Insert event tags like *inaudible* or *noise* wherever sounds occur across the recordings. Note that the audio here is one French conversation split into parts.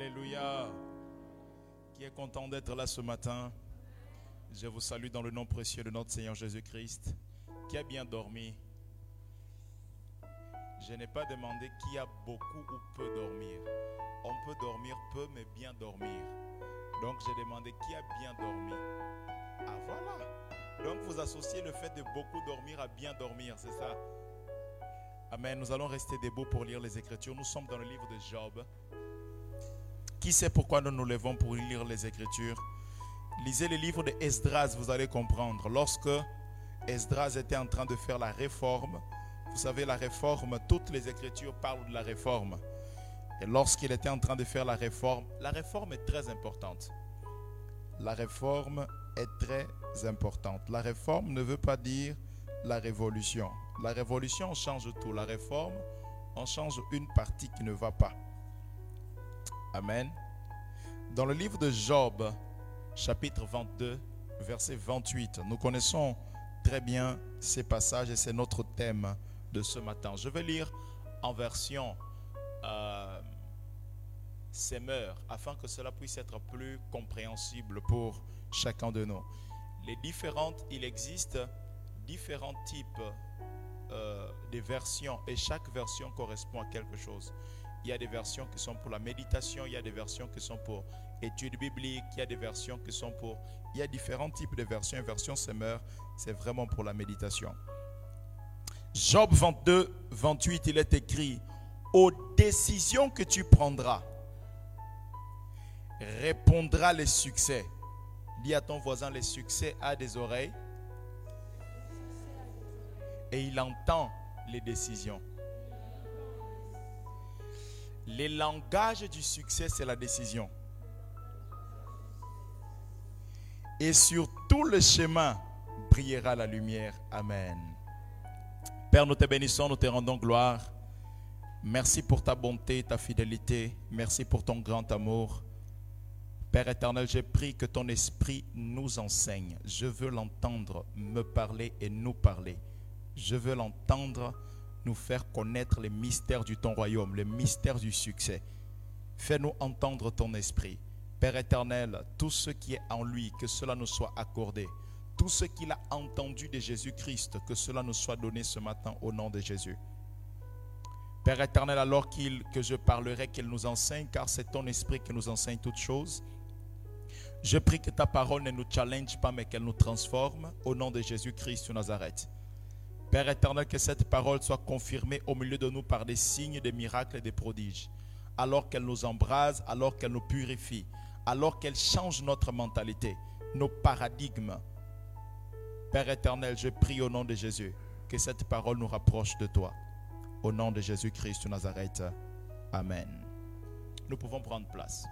Alléluia. Qui est content d'être là ce matin Je vous salue dans le nom précieux de notre Seigneur Jésus-Christ. Qui a bien dormi Je n'ai pas demandé qui a beaucoup ou peu dormir. On peut dormir peu mais bien dormir. Donc j'ai demandé qui a bien dormi. Ah voilà. Donc vous associez le fait de beaucoup dormir à bien dormir, c'est ça? Amen. Nous allons rester debout pour lire les Écritures. Nous sommes dans le livre de Job. Qui sait pourquoi nous nous levons pour lire les Écritures? Lisez le livre de Esdras, vous allez comprendre. Lorsque Esdras était en train de faire la réforme, vous savez, la réforme, toutes les Écritures parlent de la réforme. Et lorsqu'il était en train de faire la réforme, la réforme est très importante. La réforme est très importante. La réforme ne veut pas dire la révolution. La révolution, on change tout. La réforme, on change une partie qui ne va pas. Amen. Dans le livre de Job, chapitre 22, verset 28, nous connaissons très bien ces passages et c'est notre thème de ce matin. Je vais lire en version euh, afin que cela puisse être plus compréhensible pour chacun de nous. Les différentes, il existe différents types euh, de versions et chaque version correspond à quelque chose. Il y a des versions qui sont pour la méditation, il y a des versions qui sont pour études bibliques, il y a des versions qui sont pour... Il y a différents types de versions. Une version semeur, c'est vraiment pour la méditation. Job 22, 28, il est écrit, aux décisions que tu prendras, répondra le succès. Dis à ton voisin, le succès a des oreilles et il entend les décisions. Le langage du succès, c'est la décision. Et sur tout le chemin brillera la lumière. Amen. Père, nous te bénissons, nous te rendons gloire. Merci pour ta bonté, ta fidélité. Merci pour ton grand amour. Père éternel, j'ai pris que ton esprit nous enseigne. Je veux l'entendre me parler et nous parler. Je veux l'entendre nous faire connaître les mystères du ton royaume, les mystères du succès. Fais-nous entendre ton esprit. Père éternel, tout ce qui est en lui, que cela nous soit accordé. Tout ce qu'il a entendu de Jésus-Christ, que cela nous soit donné ce matin au nom de Jésus. Père éternel, alors qu'il, que je parlerai, qu'il nous enseigne, car c'est ton esprit qui nous enseigne toutes choses. Je prie que ta parole ne nous challenge pas, mais qu'elle nous transforme. Au nom de Jésus-Christ de Nazareth. Père éternel, que cette parole soit confirmée au milieu de nous par des signes, des miracles et des prodiges. Alors qu'elle nous embrase, alors qu'elle nous purifie, alors qu'elle change notre mentalité, nos paradigmes. Père éternel, je prie au nom de Jésus que cette parole nous rapproche de toi. Au nom de Jésus-Christ de Nazareth. Amen. Nous pouvons prendre place.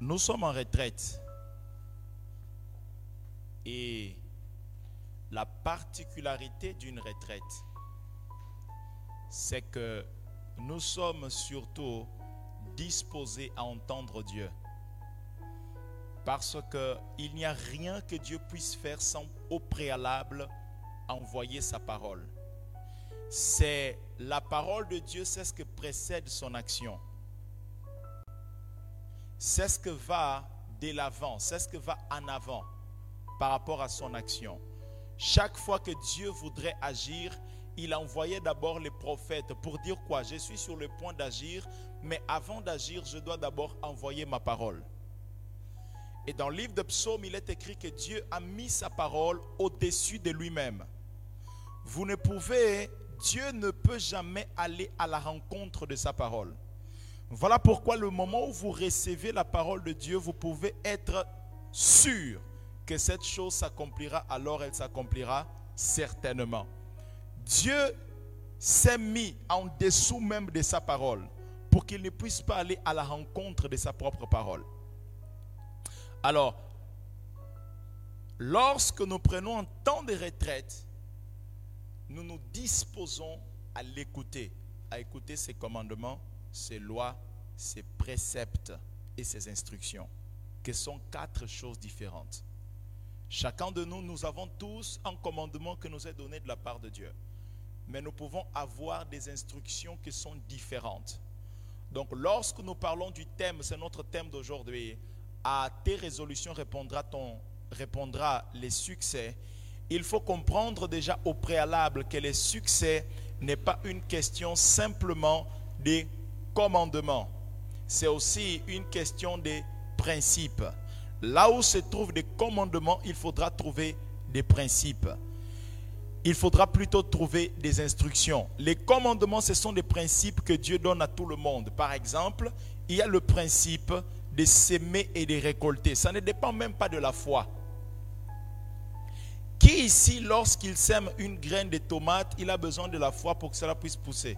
Nous sommes en retraite. Et la particularité d'une retraite, c'est que nous sommes surtout disposés à entendre Dieu. Parce qu'il n'y a rien que Dieu puisse faire sans au préalable envoyer sa parole. C'est la parole de Dieu, c'est ce que précède son action c'est ce que va de l'avant, c'est ce que va en avant par rapport à son action. Chaque fois que Dieu voudrait agir, il envoyait d'abord les prophètes pour dire quoi? Je suis sur le point d'agir, mais avant d'agir, je dois d'abord envoyer ma parole. Et dans le livre de Psaume, il est écrit que Dieu a mis sa parole au-dessus de lui-même. Vous ne pouvez, Dieu ne peut jamais aller à la rencontre de sa parole. Voilà pourquoi le moment où vous recevez la parole de Dieu, vous pouvez être sûr que cette chose s'accomplira, alors elle s'accomplira certainement. Dieu s'est mis en dessous même de sa parole pour qu'il ne puisse pas aller à la rencontre de sa propre parole. Alors, lorsque nous prenons un temps de retraite, nous nous disposons à l'écouter, à écouter ses commandements, ses lois, ses préceptes et ses instructions, que sont quatre choses différentes. Chacun de nous, nous avons tous un commandement que nous est donné de la part de Dieu. mais nous pouvons avoir des instructions qui sont différentes. Donc lorsque nous parlons du thème, c'est notre thème d'aujourd'hui, à tes résolutions répondra, ton, répondra les succès, il faut comprendre déjà au préalable que les succès n'est pas une question simplement des commandements, c'est aussi une question des principes. Là où se trouvent des commandements, il faudra trouver des principes. Il faudra plutôt trouver des instructions. Les commandements, ce sont des principes que Dieu donne à tout le monde. Par exemple, il y a le principe de s'aimer et de récolter. Ça ne dépend même pas de la foi. Qui ici, lorsqu'il sème une graine de tomate, il a besoin de la foi pour que cela puisse pousser?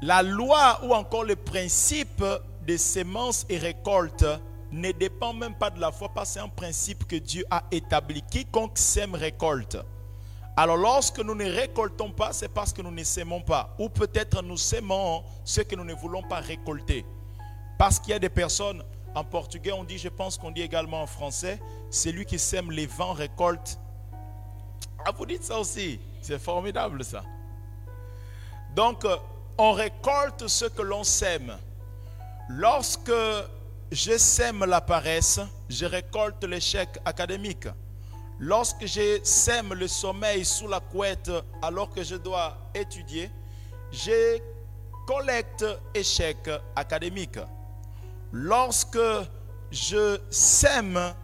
La loi ou encore le principe des semences et récoltes ne dépend même pas de la foi parce que c'est un principe que Dieu a établi. Quiconque sème récolte. Alors lorsque nous ne récoltons pas, c'est parce que nous ne sèmons pas. Ou peut-être nous sèmons ce que nous ne voulons pas récolter. Parce qu'il y a des personnes, en portugais on dit, je pense qu'on dit également en français, celui qui sème les vents récolte. Ah, vous dites ça aussi. C'est formidable ça. Donc, on récolte ce que l'on sème. Lorsque je sème la paresse, je récolte l'échec académique. Lorsque je sème le sommeil sous la couette alors que je dois étudier, je collecte échec académique. Lorsque je sème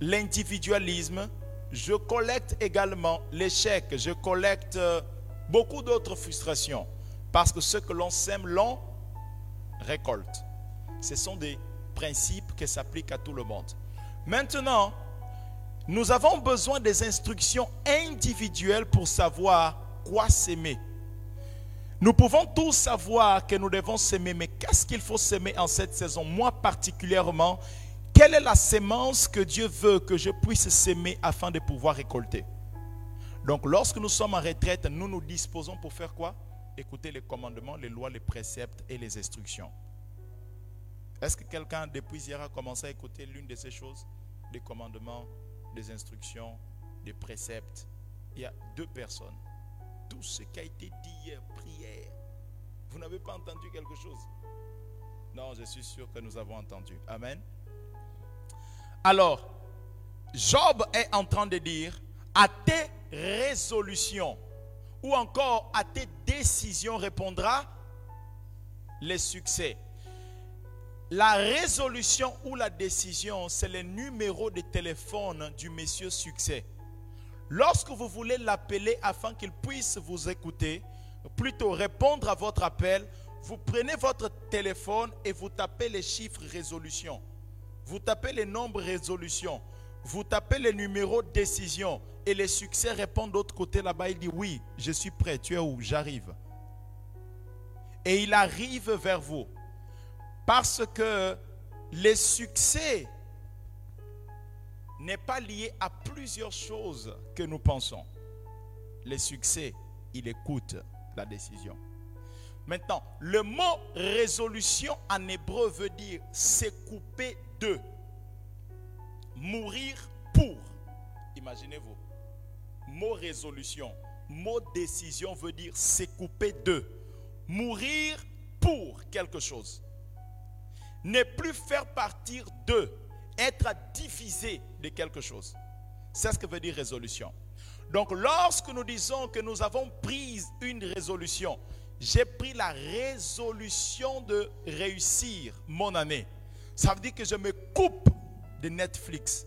l'individualisme, je collecte également l'échec. Je collecte beaucoup d'autres frustrations. Parce que ce que l'on sème, l'on récolte. Ce sont des principes qui s'appliquent à tout le monde. Maintenant, nous avons besoin des instructions individuelles pour savoir quoi s'aimer. Nous pouvons tous savoir que nous devons s'aimer, mais qu'est-ce qu'il faut s'aimer en cette saison? Moi particulièrement, quelle est la sémence que Dieu veut que je puisse s'aimer afin de pouvoir récolter? Donc lorsque nous sommes en retraite, nous nous disposons pour faire quoi? Écouter les commandements, les lois, les préceptes et les instructions. Est-ce que quelqu'un depuis hier a commencé à écouter l'une de ces choses? Des commandements, des instructions, des préceptes. Il y a deux personnes. Tout ce qui a été dit hier, prière. Vous n'avez pas entendu quelque chose? Non, je suis sûr que nous avons entendu. Amen. Alors, Job est en train de dire, à tes résolutions ou encore à tes décisions répondra les succès. La résolution ou la décision, c'est le numéro de téléphone du monsieur succès. Lorsque vous voulez l'appeler afin qu'il puisse vous écouter, plutôt répondre à votre appel, vous prenez votre téléphone et vous tapez les chiffres résolution. Vous tapez les nombres résolution. Vous tapez les numéros décision. Et le succès répond de l'autre côté là-bas. Il dit oui, je suis prêt. Tu es où? J'arrive. Et il arrive vers vous. Parce que le succès n'est pas lié à plusieurs choses que nous pensons. Le succès, il écoute la décision. Maintenant, le mot résolution en hébreu veut dire couper de. Mourir pour. Imaginez-vous. Mot résolution, mot décision veut dire couper de. Mourir pour quelque chose ne plus faire partir de, être divisé de quelque chose. C'est ce que veut dire résolution. Donc lorsque nous disons que nous avons pris une résolution, j'ai pris la résolution de réussir mon année. Ça veut dire que je me coupe de Netflix.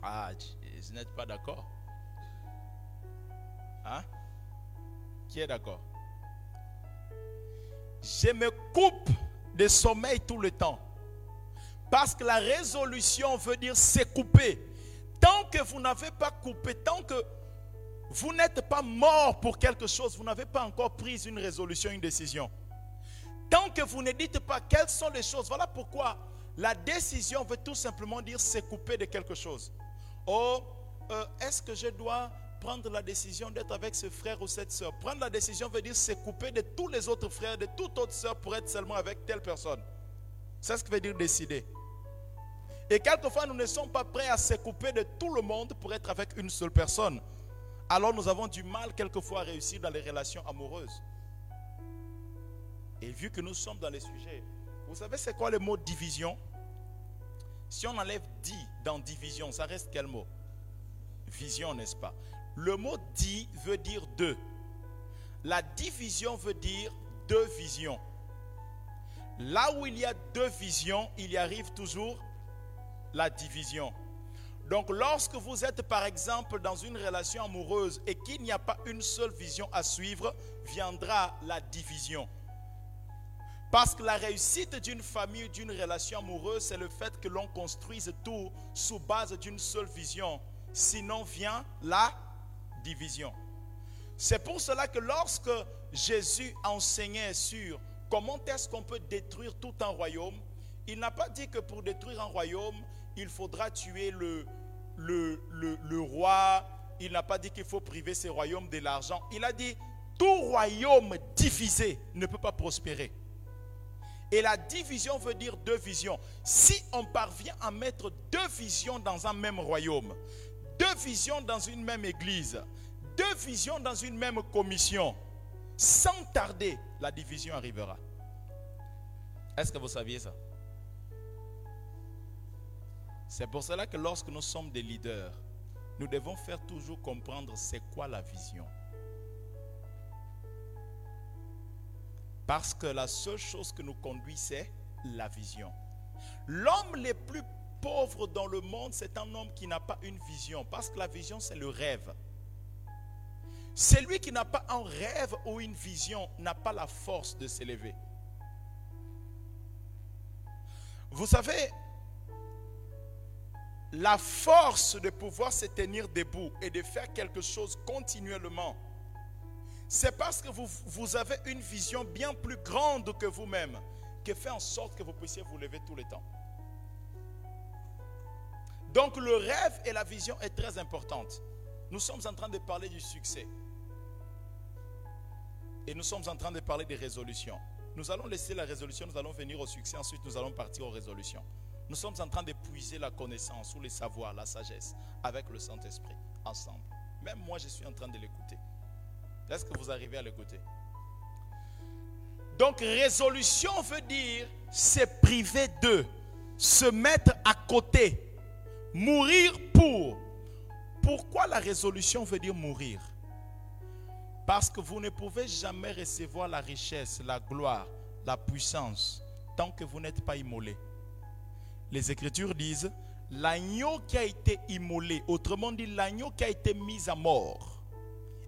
Ah, vous n'êtes pas d'accord Hein? Qui est d'accord? Je me coupe de sommeil tout le temps. Parce que la résolution veut dire se couper. Tant que vous n'avez pas coupé, tant que vous n'êtes pas mort pour quelque chose, vous n'avez pas encore pris une résolution, une décision. Tant que vous ne dites pas quelles sont les choses, voilà pourquoi la décision veut tout simplement dire se couper de quelque chose. Oh, euh, est-ce que je dois prendre la décision d'être avec ce frère ou cette soeur. Prendre la décision veut dire se couper de tous les autres frères, de toute autre soeur pour être seulement avec telle personne. C'est ce que veut dire décider. Et quelquefois, nous ne sommes pas prêts à se couper de tout le monde pour être avec une seule personne. Alors nous avons du mal quelquefois à réussir dans les relations amoureuses. Et vu que nous sommes dans les sujets, vous savez c'est quoi le mot division? Si on enlève dit dans division, ça reste quel mot? Vision, n'est-ce pas? Le mot dit veut dire deux. La division veut dire deux visions. Là où il y a deux visions, il y arrive toujours la division. Donc lorsque vous êtes par exemple dans une relation amoureuse et qu'il n'y a pas une seule vision à suivre, viendra la division. Parce que la réussite d'une famille, d'une relation amoureuse, c'est le fait que l'on construise tout sous base d'une seule vision. Sinon vient la division. C'est pour cela que lorsque Jésus enseignait sur comment est-ce qu'on peut détruire tout un royaume, il n'a pas dit que pour détruire un royaume, il faudra tuer le, le, le, roi. Il n'a pas dit qu'il faut priver ces royaumes de l'argent. Il a dit, tout royaume divisé ne peut pas prospérer. Et la division veut dire deux visions. Si on parvient à mettre deux visions dans un même royaume, deux visions dans une même église, deux visions dans une même commission, sans tarder, la division arrivera. Est-ce que vous saviez ça? C'est pour cela que lorsque nous sommes des leaders, nous devons faire toujours comprendre c'est quoi la vision. Parce que la seule chose que nous conduit, c'est la vision. L'homme le plus pauvre dans le monde, c'est un homme qui n'a pas une vision. Parce que la vision, c'est le rêve. Celui qui n'a pas un rêve ou une vision n'a pas la force de s'élever. Vous savez, la force de pouvoir se tenir debout et de faire quelque chose continuellement, c'est parce que vous, avez une vision bien plus grande que vous-même qui fait en sorte que vous puissiez vous lever tout le temps. Donc le rêve et la vision est très importante. Nous sommes en train de parler du succès. Et nous sommes en train de parler des résolutions. Nous allons laisser la résolution, nous allons venir au succès, ensuite nous allons partir aux résolutions. Nous sommes en train d'épuiser la connaissance ou les savoirs, la sagesse avec le Saint-Esprit ensemble. Même moi, je suis en train de l'écouter. Est-ce que vous arrivez à l'écouter? Donc, résolution veut dire se priver de, se mettre à côté, mourir pour. Pourquoi la résolution veut dire mourir? Parce que vous ne pouvez jamais recevoir la richesse, la gloire, la puissance tant que vous n'êtes pas immolé. Les Écritures disent, l'agneau qui a été immolé, autrement dit l'agneau qui a été mis à mort,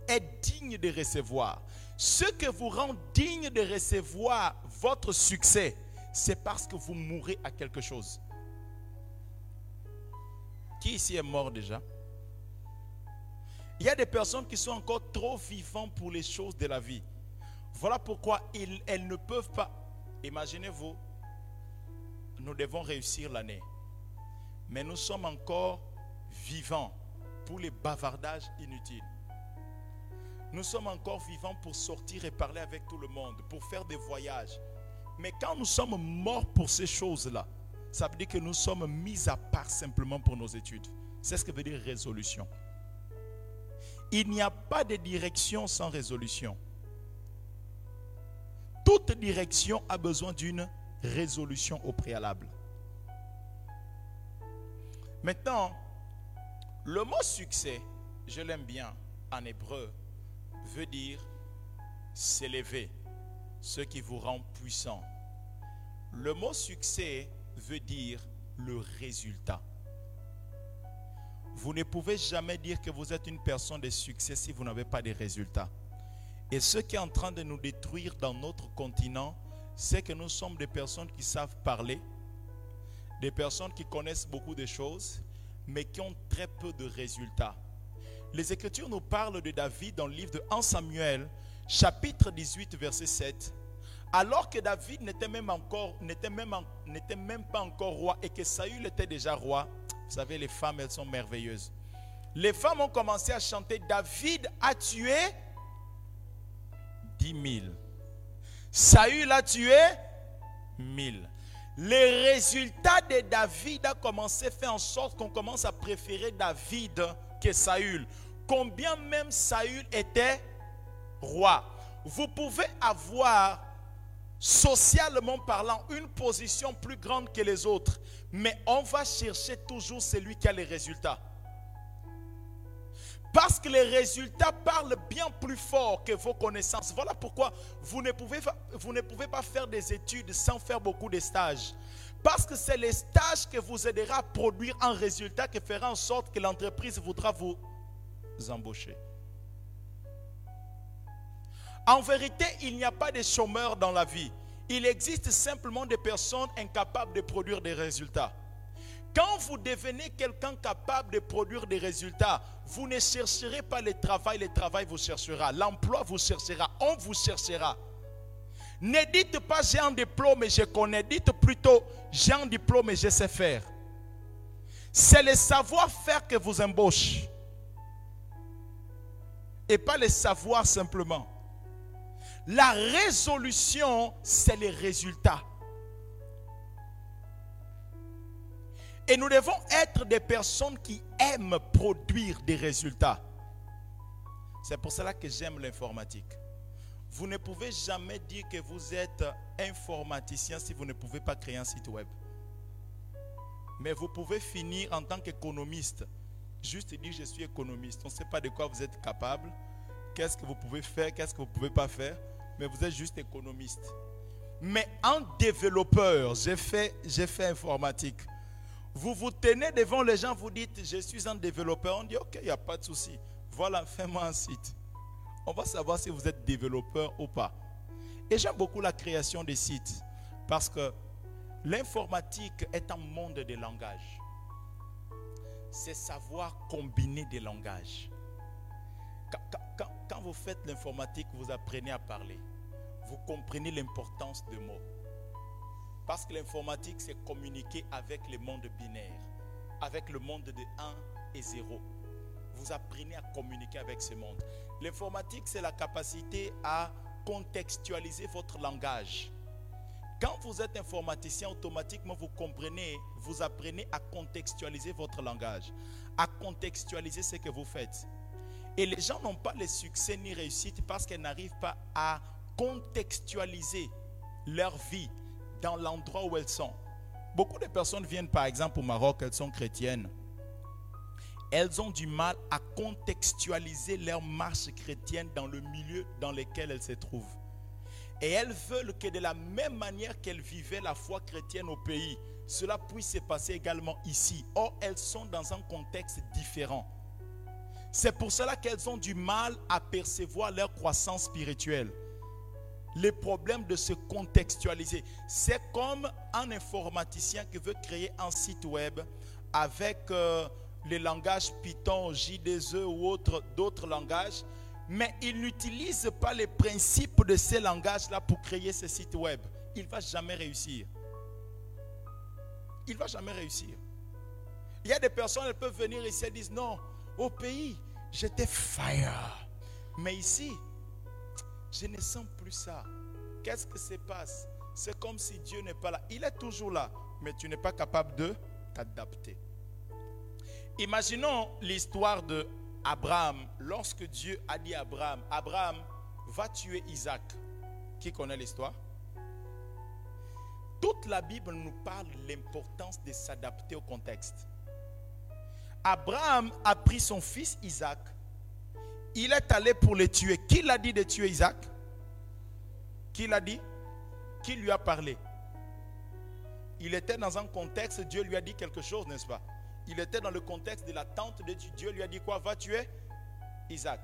est digne de recevoir. Ce que vous rend digne de recevoir votre succès, c'est parce que vous mourrez à quelque chose. Qui ici est mort déjà? Il y a des personnes qui sont encore trop vivantes pour les choses de la vie. Voilà pourquoi elles ne peuvent pas. Imaginez-vous, nous devons réussir l'année. Mais nous sommes encore vivants pour les bavardages inutiles. Nous sommes encore vivants pour sortir et parler avec tout le monde, pour faire des voyages. Mais quand nous sommes morts pour ces choses-là, ça veut dire que nous sommes mis à part simplement pour nos études. C'est ce que veut dire résolution. Il n'y a pas de direction sans résolution. Toute direction a besoin d'une résolution au préalable. Maintenant, le mot succès, je l'aime bien en hébreu, veut dire s'élever, ce qui vous rend puissant. Le mot succès veut dire le résultat. Vous ne pouvez jamais dire que vous êtes une personne de succès si vous n'avez pas de résultats. Et ce qui est en train de nous détruire dans notre continent, c'est que nous sommes des personnes qui savent parler, des personnes qui connaissent beaucoup de choses, mais qui ont très peu de résultats. Les Écritures nous parlent de David dans le livre de 1 Samuel, chapitre 18, verset 7. Alors que David n'était même, encore, pas encore roi et que Saül était déjà roi, vous savez, les femmes, elles sont merveilleuses. Les femmes ont commencé à chanter, David a tué 10 000. Saül a tué mille. Les résultats de David a commencé à faire en sorte qu'on commence à préférer David que Saül. Combien même Saül était roi. Vous pouvez avoir, socialement parlant, une position plus grande que les autres, mais on va chercher toujours celui qui a les résultats. Parce que les résultats parlent bien plus fort que vos connaissances. Voilà pourquoi vous ne pouvez, pas faire des études sans faire beaucoup de stages. Parce que c'est les stages que vous aidera à produire un résultat qui fera en sorte que l'entreprise voudra vous embaucher. En vérité, il n'y a pas de chômeurs dans la vie. Il existe simplement des personnes incapables de produire des résultats. Quand vous devenez quelqu'un capable de produire des résultats, vous ne chercherez pas le travail, le travail vous cherchera. L'emploi vous cherchera, on vous cherchera. Ne dites pas j'ai un diplôme et je connais, dites plutôt j'ai un diplôme et je sais faire. C'est le savoir-faire que vous embauche. Et pas le savoir simplement. La résolution, c'est les résultats. Et nous devons être des personnes qui aiment produire des résultats. C'est pour cela que j'aime l'informatique. Vous ne pouvez jamais dire que vous êtes informaticien si vous ne pouvez pas créer un site web. Mais vous pouvez finir en tant qu'économiste. Juste dire je suis économiste. On ne sait pas de quoi vous êtes capable. Qu'est-ce que vous pouvez faire, qu'est-ce que vous ne pouvez pas faire. Mais vous êtes juste économiste. Mais en développeur, j'ai fait, j'ai fait informatique. Vous vous tenez devant les gens, vous dites, je suis un développeur. On dit, ok, il n'y a pas de souci. Voilà, fais-moi un site. On va savoir si vous êtes développeur ou pas. Et j'aime beaucoup la création des sites parce que l'informatique est un monde de langages. C'est savoir combiner des langages. Quand, vous faites l'informatique, vous apprenez à parler. Vous comprenez l'importance des mots. Parce que l'informatique, c'est communiquer avec le monde binaire, avec le monde de 1 et 0. Vous apprenez à communiquer avec ce monde. L'informatique, c'est la capacité à contextualiser votre langage. Quand vous êtes informaticien, automatiquement, vous comprenez, vous apprenez à contextualiser votre langage, à contextualiser ce que vous faites. Et les gens n'ont pas le succès ni réussite parce qu'ils n'arrivent pas à contextualiser leur vie, dans l'endroit où elles sont. Beaucoup de personnes viennent par exemple au Maroc, elles sont chrétiennes. Elles ont du mal à contextualiser leur marche chrétienne dans le milieu dans lequel elles se trouvent. Et elles veulent que de la même manière qu'elles vivaient la foi chrétienne au pays, cela puisse se passer également ici. Or, elles sont dans un contexte différent. C'est pour cela qu'elles ont du mal à percevoir leur croissance spirituelle les problèmes de se contextualiser. C'est comme un informaticien qui veut créer un site web avec euh, les langages Python, J2E ou autres, d'autres langages, mais il n'utilise pas les principes de ces langages-là pour créer ce site web. Il ne va jamais réussir. Il ne va jamais réussir. Il y a des personnes, elles peuvent venir ici et disent, non, au pays, j'étais fire. Mais ici, je ne sens plus ça. Qu'est-ce qui se passe? C'est comme si Dieu n'est pas là. Il est toujours là, mais tu n'es pas capable de t'adapter. Imaginons l'histoire de Abraham. Lorsque Dieu a dit à Abraham, Abraham, va tuer Isaac. Qui connaît l'histoire? Toute la Bible nous parle de l'importance de s'adapter au contexte. Abraham a pris son fils Isaac il est allé pour le tuer. Qui l'a dit de tuer Isaac? Qui l'a dit? Qui lui a parlé? Il était dans un contexte, Dieu lui a dit quelque chose, n'est-ce pas? Il était dans le contexte de l'attente de Dieu. Dieu lui a dit quoi? Va tuer Isaac.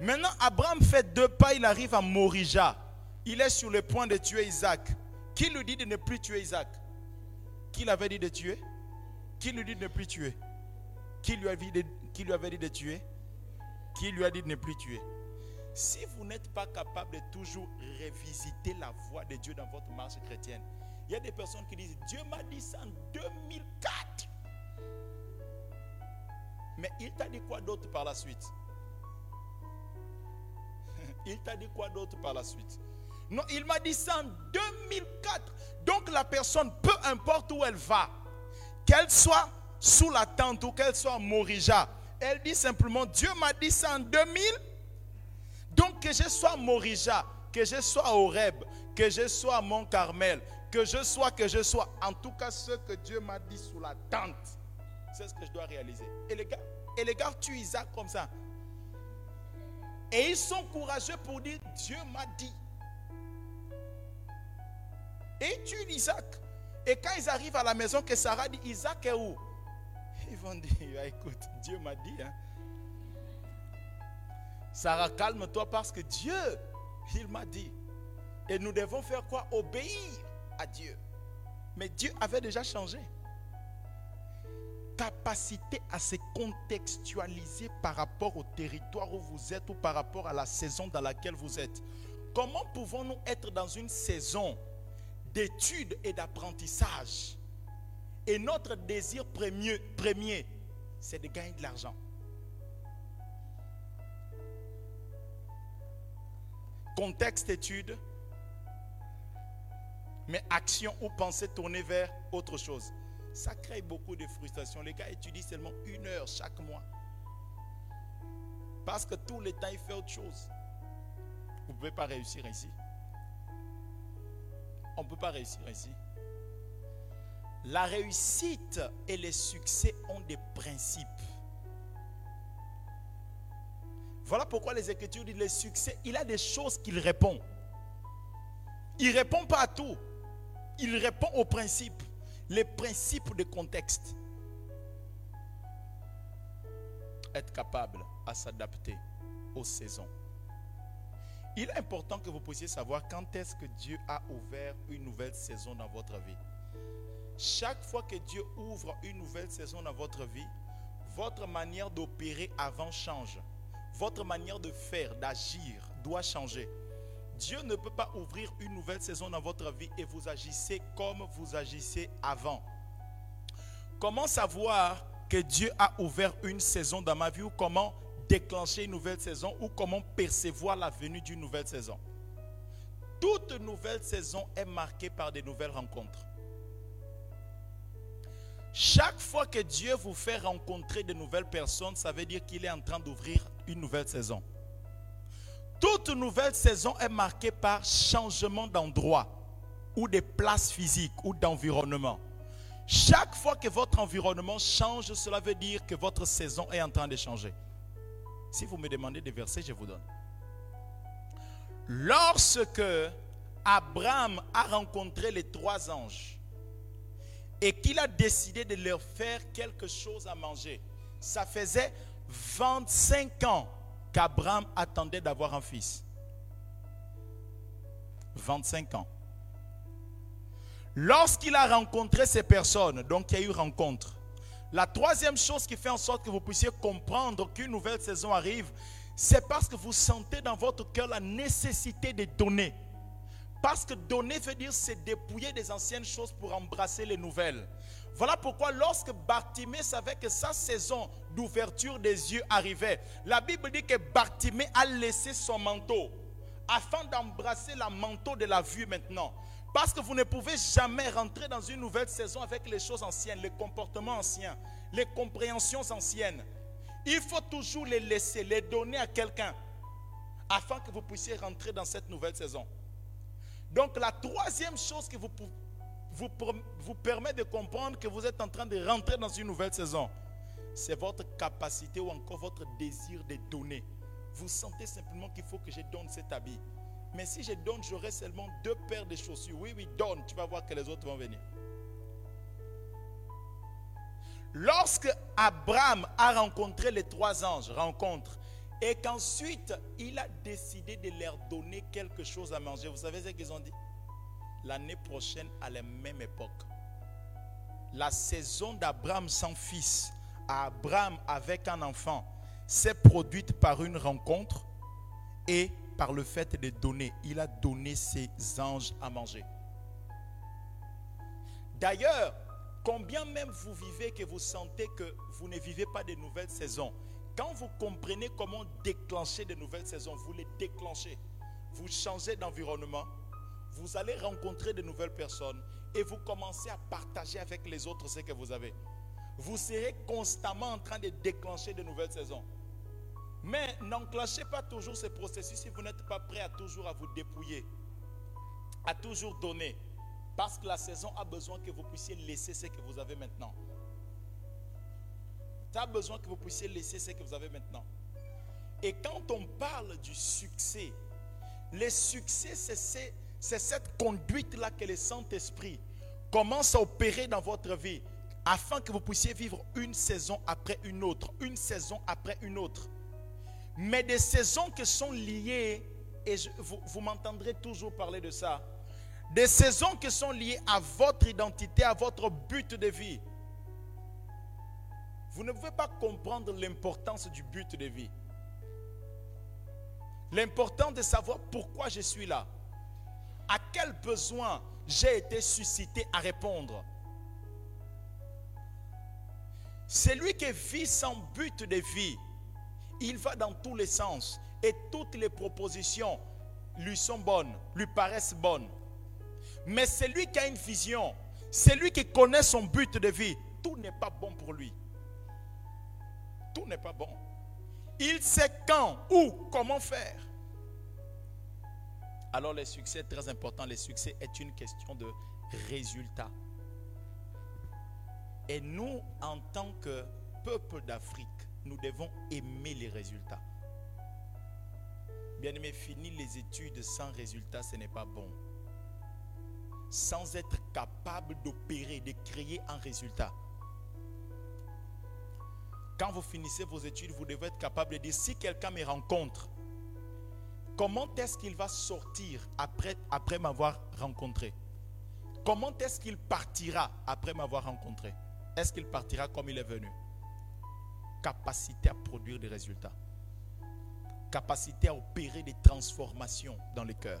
Maintenant, Abraham fait deux pas, il arrive à Morija. Il est sur le point de tuer Isaac. Qui lui dit de ne plus tuer Isaac? Qui l'avait dit de tuer? Qui lui dit de ne plus tuer? Qui lui, avait dit qui lui avait dit de tuer? Qui lui a dit de ne plus tuer? Si vous n'êtes pas capable de toujours revisiter la voix de Dieu dans votre marche chrétienne, il y a des personnes qui disent Dieu m'a dit ça en 2004. Mais il t'a dit quoi d'autre par la suite? *laughs* Il t'a dit quoi d'autre par la suite? Non, il m'a dit ça en 2004. Donc la personne, peu importe où elle va, qu'elle soit sous la tente ou qu'elle soit à Morija, elle dit simplement, Dieu m'a dit ça en 2000. Donc que je sois à Morija, que je sois au Reb, que je sois à Mont Carmel, que je sois, que je sois, en tout cas ce que Dieu m'a dit sous la tente, c'est ce que je dois réaliser. Et les gars, tuent Isaac comme ça. Et ils sont courageux pour dire, Dieu m'a dit. Et ils tuent Isaac. Et quand ils arrivent à la maison, que Sarah dit, Isaac est où? Ils vont dire, *laughs* ah, écoute, Dieu m'a dit. Hein. Sarah, calme-toi parce que Dieu, il m'a dit. Et nous devons faire quoi? Obéir à Dieu. Mais Dieu avait déjà changé capacité à se contextualiser par rapport au territoire où vous êtes ou par rapport à la saison dans laquelle vous êtes. Comment pouvons-nous être dans une saison d'études et d'apprentissage? Et notre désir premier, premier c'est de gagner de l'argent. Contexte étude, mais action ou pensée tournée vers autre chose ça crée beaucoup de frustration. Les gars étudient seulement une heure chaque mois. Parce que tout le temps, il fait autre chose. Vous ne pouvez pas réussir ici. On ne peut pas réussir ici. La réussite et le succès ont des principes. Voilà pourquoi les Écritures disent le succès, il a des choses qu'il répond. Il ne répond pas à tout. Il répond aux principes les principes de contexte. Être capable à s'adapter aux saisons. Il est important que vous puissiez savoir quand est-ce que Dieu a ouvert une nouvelle saison dans votre vie. Chaque fois que Dieu ouvre une nouvelle saison dans votre vie, votre manière d'opérer avant change. Votre manière de faire, d'agir doit changer. Dieu ne peut pas ouvrir une nouvelle saison dans votre vie et vous agissez comme vous agissez avant. Comment savoir que Dieu a ouvert une saison dans ma vie ou comment déclencher une nouvelle saison ou comment percevoir la venue d'une nouvelle saison? Toute nouvelle saison est marquée par des nouvelles rencontres. Chaque fois que Dieu vous fait rencontrer de nouvelles personnes, ça veut dire qu'il est en train d'ouvrir une nouvelle saison. Toute nouvelle saison est marquée par changement d'endroit ou de place physique ou d'environnement. Chaque fois que votre environnement change, cela veut dire que votre saison est en train de changer. Si vous me demandez des versets, je vous donne. Lorsque Abraham a rencontré les trois anges et qu'il a décidé de leur faire quelque chose à manger, ça faisait 25 ans qu'Abraham attendait d'avoir un fils. 25 ans. Lorsqu'il a rencontré ces personnes, donc il y a eu rencontre, la troisième chose qui fait en sorte que vous puissiez comprendre qu'une nouvelle saison arrive, c'est parce que vous sentez dans votre cœur la nécessité de donner. Parce que donner veut dire se dépouiller des anciennes choses pour embrasser les nouvelles. Voilà pourquoi lorsque Bartimée savait que sa saison d'ouverture des yeux arrivait, la Bible dit que Bartimée a laissé son manteau afin d'embrasser la manteau de la vue maintenant. Parce que vous ne pouvez jamais rentrer dans une nouvelle saison avec les choses anciennes, les comportements anciens, les compréhensions anciennes. Il faut toujours les laisser, les donner à quelqu'un afin que vous puissiez rentrer dans cette nouvelle saison. Donc la troisième chose qui vous, vous, vous permet de comprendre que vous êtes en train de rentrer dans une nouvelle saison, c'est votre capacité ou encore votre désir de donner. Vous sentez simplement qu'il faut que je donne cet habit. Mais si je donne, j'aurai seulement deux paires de chaussures. Oui, oui, donne. Tu vas voir que les autres vont venir. Lorsque Abraham a rencontré les trois anges, rencontre, et qu'ensuite il a décidé de leur donner quelque chose à manger, vous savez ce qu'ils ont dit? L'année prochaine, à la même époque, la saison d'Abraham sans fils, Abraham avec un enfant, s'est produite par une rencontre et par le fait de donner. Il a donné ses anges à manger. D'ailleurs, combien même vous vivez que vous sentez que vous ne vivez pas de nouvelles saisons, quand vous comprenez comment déclencher de nouvelles saisons, vous les déclenchez. Vous changez d'environnement, vous allez rencontrer de nouvelles personnes et vous commencez à partager avec les autres ce que vous avez. Vous serez constamment en train de déclencher de nouvelles saisons. Mais n'enclenchez pas toujours ce processus si vous n'êtes pas prêt à toujours à vous dépouiller, à toujours donner. Parce que la saison a besoin que vous puissiez laisser ce que vous avez maintenant. Ça a besoin que vous puissiez laisser ce que vous avez maintenant. Et quand on parle du succès, le succès, c'est cette conduite-là que le Saint-Esprit commence à opérer dans votre vie afin que vous puissiez vivre une saison après une autre, une saison après une autre. Mais des saisons qui sont liées, et vous, vous m'entendrez toujours parler de ça, des saisons qui sont liées à votre identité, à votre but de vie. Vous ne pouvez pas comprendre l'importance du but de vie. L'important de savoir pourquoi je suis là. À quel besoin j'ai été suscité à répondre. Celui qui vit sans but de vie, il va dans tous les sens et toutes les propositions lui sont bonnes, lui paraissent bonnes. Mais celui qui a une vision, celui qui connaît son but de vie, tout n'est pas bon pour lui. Tout n'est pas bon. Il sait quand, où, comment faire. Alors le succès est très important. Le succès est une question de résultat. Et nous, en tant que peuple d'Afrique, nous devons aimer les résultats. Bien aimé, fini les études sans résultat, ce n'est pas bon. Sans être capable d'opérer, de créer un résultat. Quand vous finissez vos études, vous devez être capable de dire, si quelqu'un me rencontre, comment est-ce qu'il va sortir après, après m'avoir rencontré? Comment est-ce qu'il partira après m'avoir rencontré? Est-ce qu'il partira comme il est venu? Capacité à produire des résultats. Capacité à opérer des transformations dans le cœur.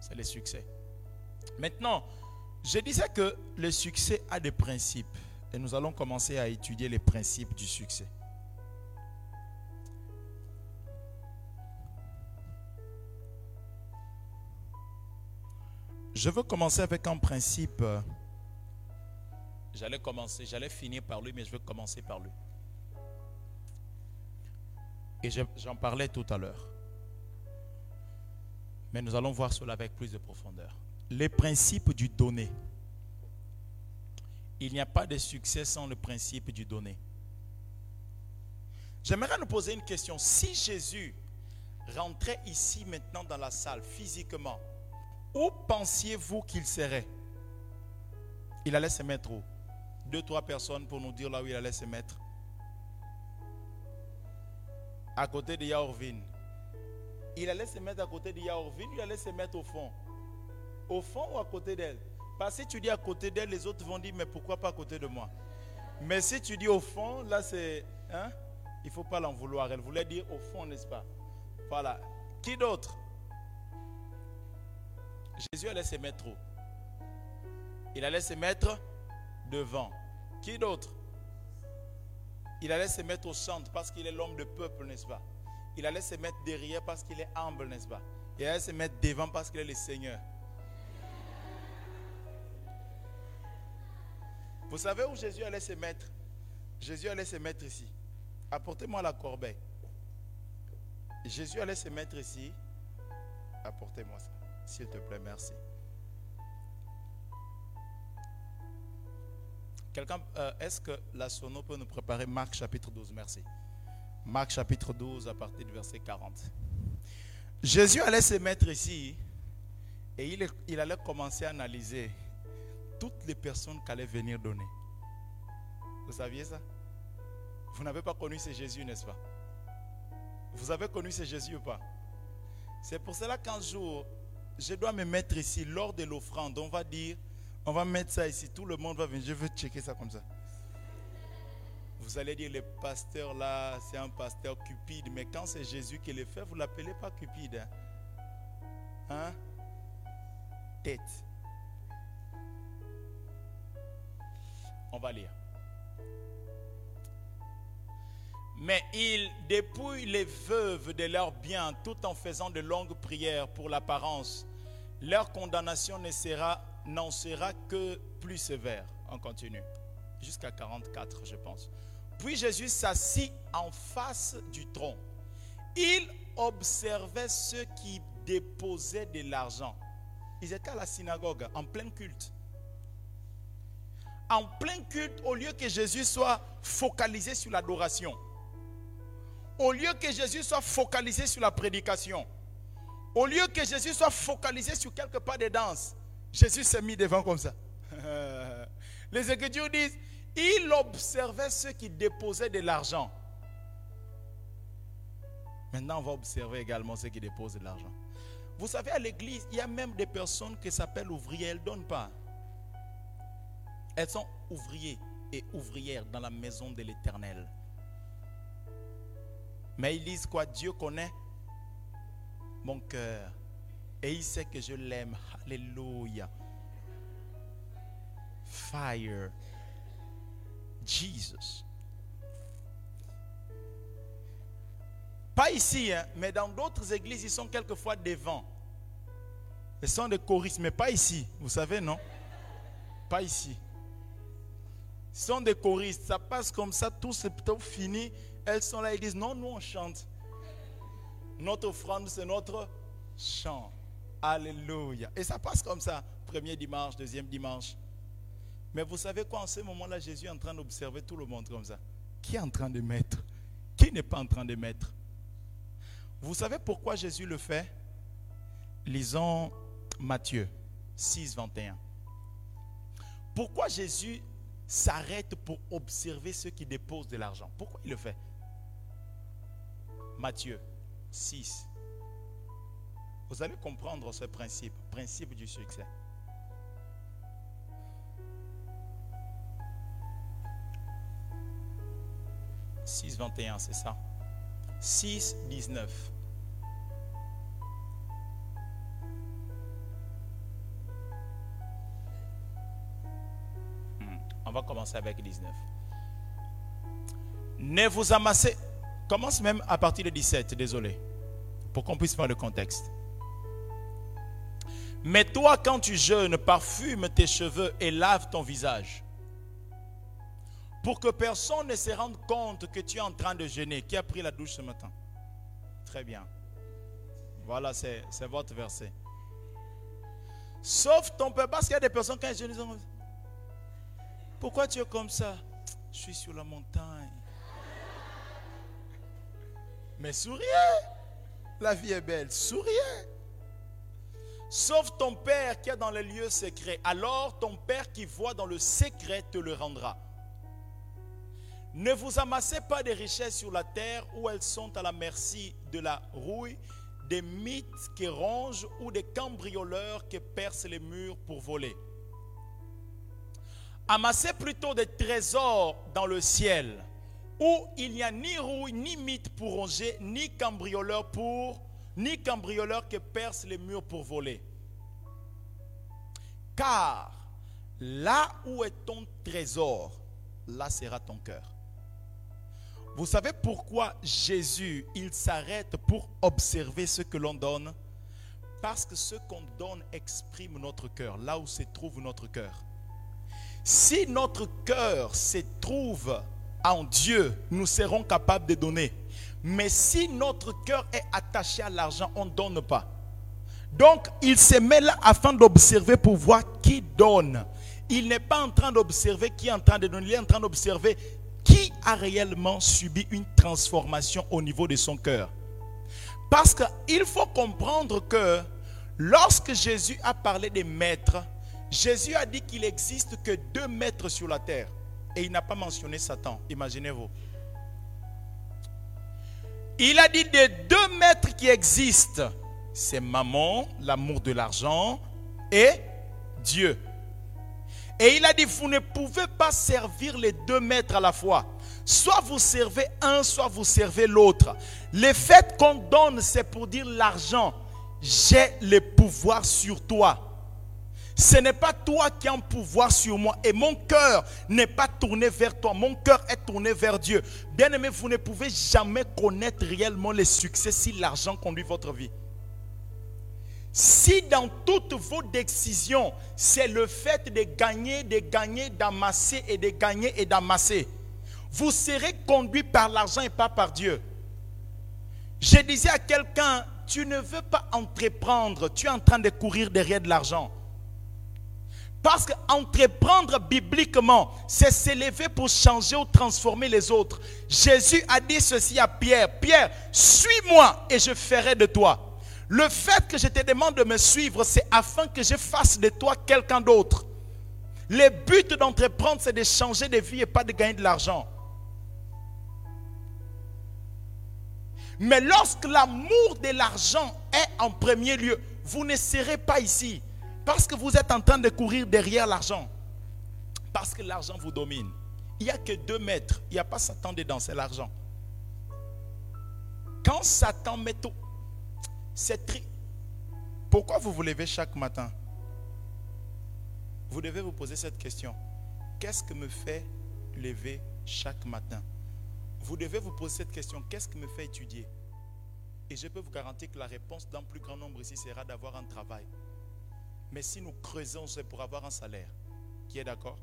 C'est le succès. Maintenant, je disais que le succès a des principes. Et nous allons commencer à étudier les principes du succès. Je veux commencer avec un principe. J'allais commencer, j'allais finir par lui, mais je veux commencer par lui. Et j'en parlais tout à l'heure. Mais nous allons voir cela avec plus de profondeur. Les principes du donner. Il n'y a pas de succès sans le principe du donner. J'aimerais nous poser une question. Si Jésus rentrait ici maintenant dans la salle physiquement, où pensiez-vous qu'il serait? Il allait se mettre où? Deux, trois personnes pour nous dire là où il allait se mettre. À côté de Yaorvin. Il allait se mettre à côté de Yaorvin, il allait se mettre au fond. Au fond ou à côté d'elle? Parce que si tu dis à côté d'elle, les autres vont dire, mais pourquoi pas à côté de moi? Mais si tu dis au fond, là c'est... Hein? Il ne faut pas l'en vouloir. Elle voulait dire au fond, n'est-ce pas? Voilà. Qui d'autre? Jésus allait se mettre où? Il allait se mettre devant. Qui d'autre? Il allait se mettre au centre parce qu'il est l'homme de peuple, n'est-ce pas? Il allait se mettre derrière parce qu'il est humble, n'est-ce pas? Il allait se mettre devant parce qu'il est le Seigneur. Vous savez où Jésus allait se mettre? Jésus allait se mettre ici. Apportez-moi la corbeille. Jésus allait se mettre ici. Apportez-moi ça. S'il te plaît, merci. Quelqu'un, euh, est-ce que la sono peut nous préparer Marc chapitre 12 Merci. Marc chapitre 12 à partir du verset 40. Jésus allait se mettre ici et il, allait commencer à analyser toutes les personnes qu'allait venir donner. Vous saviez ça? Vous n'avez pas connu ce Jésus, n'est-ce pas? Vous avez connu ce Jésus ou pas? C'est pour cela qu'un jour, je dois me mettre ici lors de l'offrande. On va dire, on va mettre ça ici. Tout le monde va venir. Je veux checker ça comme ça. Vous allez dire, le pasteur là, c'est un pasteur cupide. Mais quand c'est Jésus qui le fait, vous ne l'appelez pas cupide. Hein? hein? Tête. On va lire. Mais ils dépouillent les veuves de leurs biens tout en faisant de longues prières pour l'apparence. Leur condamnation sera, n'en sera que plus sévère. On continue. Jusqu'à 44, je pense. Puis Jésus s'assit en face du tronc. Il observait ceux qui déposaient de l'argent. Ils étaient à la synagogue, en plein culte. En plein culte, au lieu que Jésus soit focalisé sur l'adoration, au lieu que Jésus soit focalisé sur la prédication, au lieu que Jésus soit focalisé sur quelques pas de danse, Jésus s'est mis devant comme ça. *laughs* Les Écritures disent, il observait ceux qui déposaient de l'argent. Maintenant, on va observer également ceux qui déposent de l'argent. Vous savez, à l'église, il y a même des personnes qui s'appellent ouvrières, elles ne donnent pas. Elles sont ouvriers et ouvrières dans la maison de l'éternel. Mais ils disent quoi? Dieu connaît mon cœur. Et il sait que je l'aime. Alléluia. Fire. Jesus. Pas ici, hein, mais dans d'autres églises, ils sont quelquefois devant. Ils sont des choristes, mais pas ici. Vous savez, non? Pas ici. Ils sont des choristes. Ça passe comme ça, tout c'est plutôt fini. Elles sont là, ils disent, non, nous on chante. Notre offrande, c'est notre chant. Alléluia. Et ça passe comme ça. Premier dimanche, deuxième dimanche. Mais vous savez quoi, en ce moment-là, Jésus est en train d'observer tout le monde comme ça. Qui est en train de mettre? Qui n'est pas en train de mettre? Vous savez pourquoi Jésus le fait? Lisons Matthieu 6, 21. Pourquoi Jésus s'arrête pour observer ceux qui déposent de l'argent? Pourquoi il le fait? Matthieu 6. Vous allez comprendre ce principe, principe du succès. 6, 21, c'est ça? 6, 19. Hmm, on va commencer avec 19. Ne vous amassez. Commence même à partir de 17, désolé. Pour qu'on puisse voir le contexte. Mais toi, quand tu jeûnes, parfume tes cheveux et lave ton visage pour que personne ne se rende compte que tu es en train de jeûner. Qui a pris la douche ce matin? Très bien. Voilà, c'est votre verset. Sauf ton père, parce qu'il y a des personnes quand jeûnent, Pourquoi tu es comme ça? Je suis sur la montagne. Mais souriez. La vie est belle. Souriez. Sauf ton Père qui est dans les lieux secrets. Alors ton Père qui voit dans le secret te le rendra. Ne vous amassez pas des richesses sur la terre où elles sont à la merci de la rouille, des mythes qui rongent ou des cambrioleurs qui percent les murs pour voler. Amassez plutôt des trésors dans le ciel où il n'y a ni rouille, ni mythe pour ronger, ni cambrioleur pour, ni cambrioleur qui perce les murs pour voler. Car là où est ton trésor, là sera ton cœur. Vous savez pourquoi Jésus, il s'arrête pour observer ce que l'on donne? Parce que ce qu'on donne exprime notre cœur, là où se trouve notre cœur. Si notre cœur se trouve en Dieu, nous serons capables de donner. Mais si notre cœur est attaché à l'argent, on ne donne pas. Donc, il se met là afin d'observer pour voir qui donne. Il n'est pas en train d'observer qui est en train de donner, il est en train d'observer qui a réellement subi une transformation au niveau de son cœur. Parce qu'il faut comprendre que lorsque Jésus a parlé des maîtres, Jésus a dit qu'il n'existe que deux maîtres sur la terre. Et il n'a pas mentionné Satan, imaginez-vous. Il a dit des deux maîtres qui existent. C'est maman, l'amour de l'argent, et Dieu. Et il a dit, vous ne pouvez pas servir les deux maîtres à la fois. Soit vous servez un, soit vous servez l'autre. Le fait qu'on donne, c'est pour dire l'argent. J'ai le pouvoir sur toi. Ce n'est pas toi qui as un pouvoir sur moi. Et mon cœur n'est pas tourné vers toi. Mon cœur est tourné vers Dieu. Bien aimé, vous ne pouvez jamais connaître réellement le succès si l'argent conduit votre vie. Si dans toutes vos décisions, c'est le fait de gagner, de gagner, d'amasser et de gagner et d'amasser, vous serez conduit par l'argent et pas par Dieu. Je disais à quelqu'un, tu ne veux pas entreprendre, tu es en train de courir derrière de l'argent. Parce qu'entreprendre bibliquement, c'est s'élever pour changer ou transformer les autres. Jésus a dit ceci à Pierre, Pierre, suis-moi et je ferai de toi. Le fait que je te demande de me suivre, c'est afin que je fasse de toi quelqu'un d'autre. Le but d'entreprendre, c'est de changer de vie et pas de gagner de l'argent. Mais lorsque l'amour de l'argent est en premier lieu, vous ne serez pas ici. Parce que vous êtes en train de courir derrière l'argent. Parce que l'argent vous domine. Il n'y a que deux mètres. Il n'y a pas Satan dedans, c'est l'argent. Quand Satan met tout, c'est. Pourquoi vous vous levez chaque matin? Vous devez vous poser cette question. Qu'est-ce que me fait lever chaque matin? Vous devez vous poser cette question, qu'est-ce qui me fait étudier? Et je peux vous garantir que la réponse d'un plus grand nombre ici sera d'avoir un travail. Mais si nous creusons, c'est pour avoir un salaire. Qui est d'accord?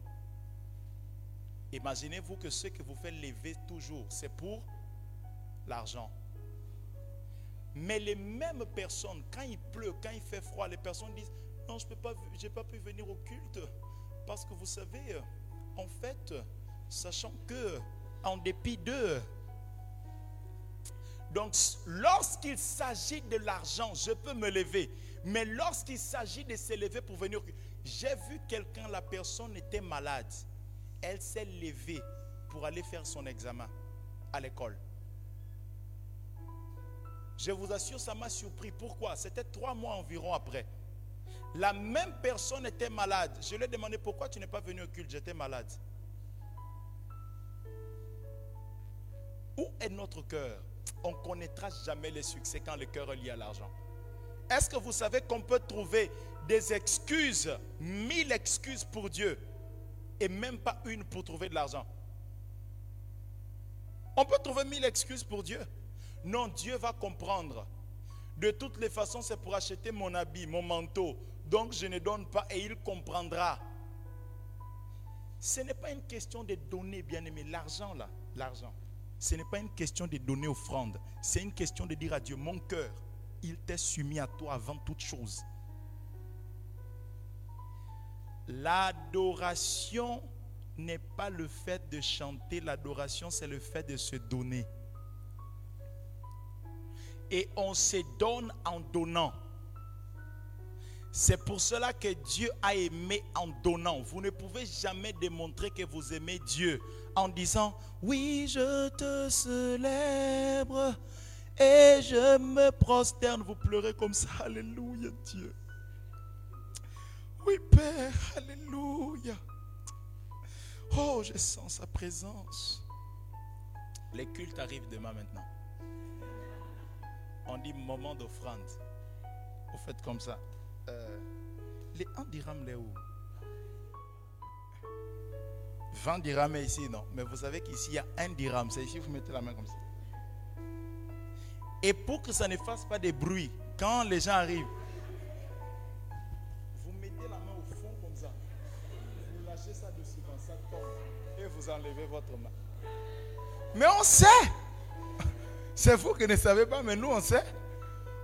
Imaginez-vous que ce que vous fait lever toujours, c'est pour l'argent. Mais les mêmes personnes, quand il pleut, quand il fait froid, les personnes disent, non, je n'ai pas, pas pu venir au culte. Parce que vous savez, en fait, sachant que en dépit d'eux. Donc, lorsqu'il s'agit de l'argent, je peux me lever. Mais lorsqu'il s'agit de s'élever pour venir, j'ai vu quelqu'un, la personne était malade. Elle s'est levée pour aller faire son examen à l'école. Je vous assure, ça m'a surpris. Pourquoi? C'était trois mois environ après. La même personne était malade. Je lui ai demandé pourquoi tu n'es pas venu au culte? J'étais malade. Où est notre cœur? On ne connaîtra jamais le succès quand le cœur est lié à l'argent. Est-ce que vous savez qu'on peut trouver des excuses, mille excuses pour Dieu, et même pas une pour trouver de l'argent? On peut trouver mille excuses pour Dieu. Non, Dieu va comprendre. De toutes les façons, c'est pour acheter mon habit, mon manteau. Donc je ne donne pas et il comprendra. Ce n'est pas une question de donner, bien aimé. L'argent, là, l'argent. Ce n'est pas une question de donner offrande. C'est une question de dire à Dieu, mon cœur, il t'est soumis à toi avant toute chose. L'adoration n'est pas le fait de chanter, l'adoration c'est le fait de se donner. Et on se donne en donnant. C'est pour cela que Dieu a aimé en donnant. Vous ne pouvez jamais démontrer que vous aimez Dieu en disant, oui, je te célèbre et je me prosterne. Vous pleurez comme ça, alléluia Dieu. Oui, Père, alléluia. Oh, je sens sa présence. Les cultes arrivent demain maintenant. On dit moment d'offrande. Vous faites comme ça. Euh, les 1 dirham, les où? 20 dirhams ici, non? Mais vous savez qu'ici, il y a un dirham. C'est ici, vous mettez la main comme ça. Et pour que ça ne fasse pas de bruit, quand les gens arrivent, vous mettez la main au fond comme ça. Vous lâchez ça dessus quand ça tombe. Et vous enlevez votre main. Mais on sait. C'est vous qui ne savez pas, mais nous on sait.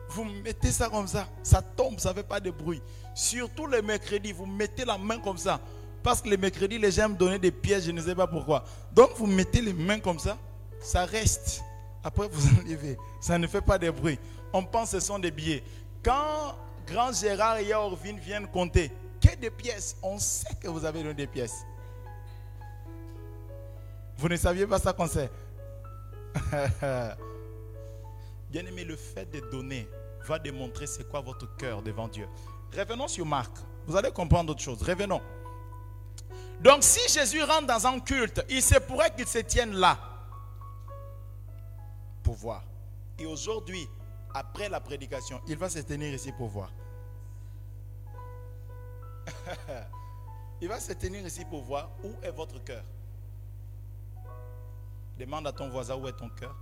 Vous mettez ça comme ça. Ça tombe, ça ne fait pas de bruit. Surtout le mercredi, vous mettez la main comme ça. Parce que les mercredis, les gens me donnaient des pièces, je ne sais pas pourquoi. Donc vous mettez les mains comme ça, ça reste. Après vous *laughs* enlevez. Ça ne fait pas de bruit. On pense que ce sont des billets. Quand Grand Gérard et Orvin viennent compter, que des pièces? On sait que vous avez donné des pièces. Vous ne saviez pas ça qu'on sait. *laughs* Bien aimé, le fait de donner va démontrer c'est quoi votre cœur devant Dieu. Revenons sur Marc. Vous allez comprendre autre chose. Revenons. Donc si Jésus rentre dans un culte, il se pourrait qu'il se tienne là pour. Et aujourd'hui, après la prédication, il va se tenir ici pour voir. *laughs* Il va se tenir ici pour voir où est votre cœur. Demande à ton voisin où est ton cœur.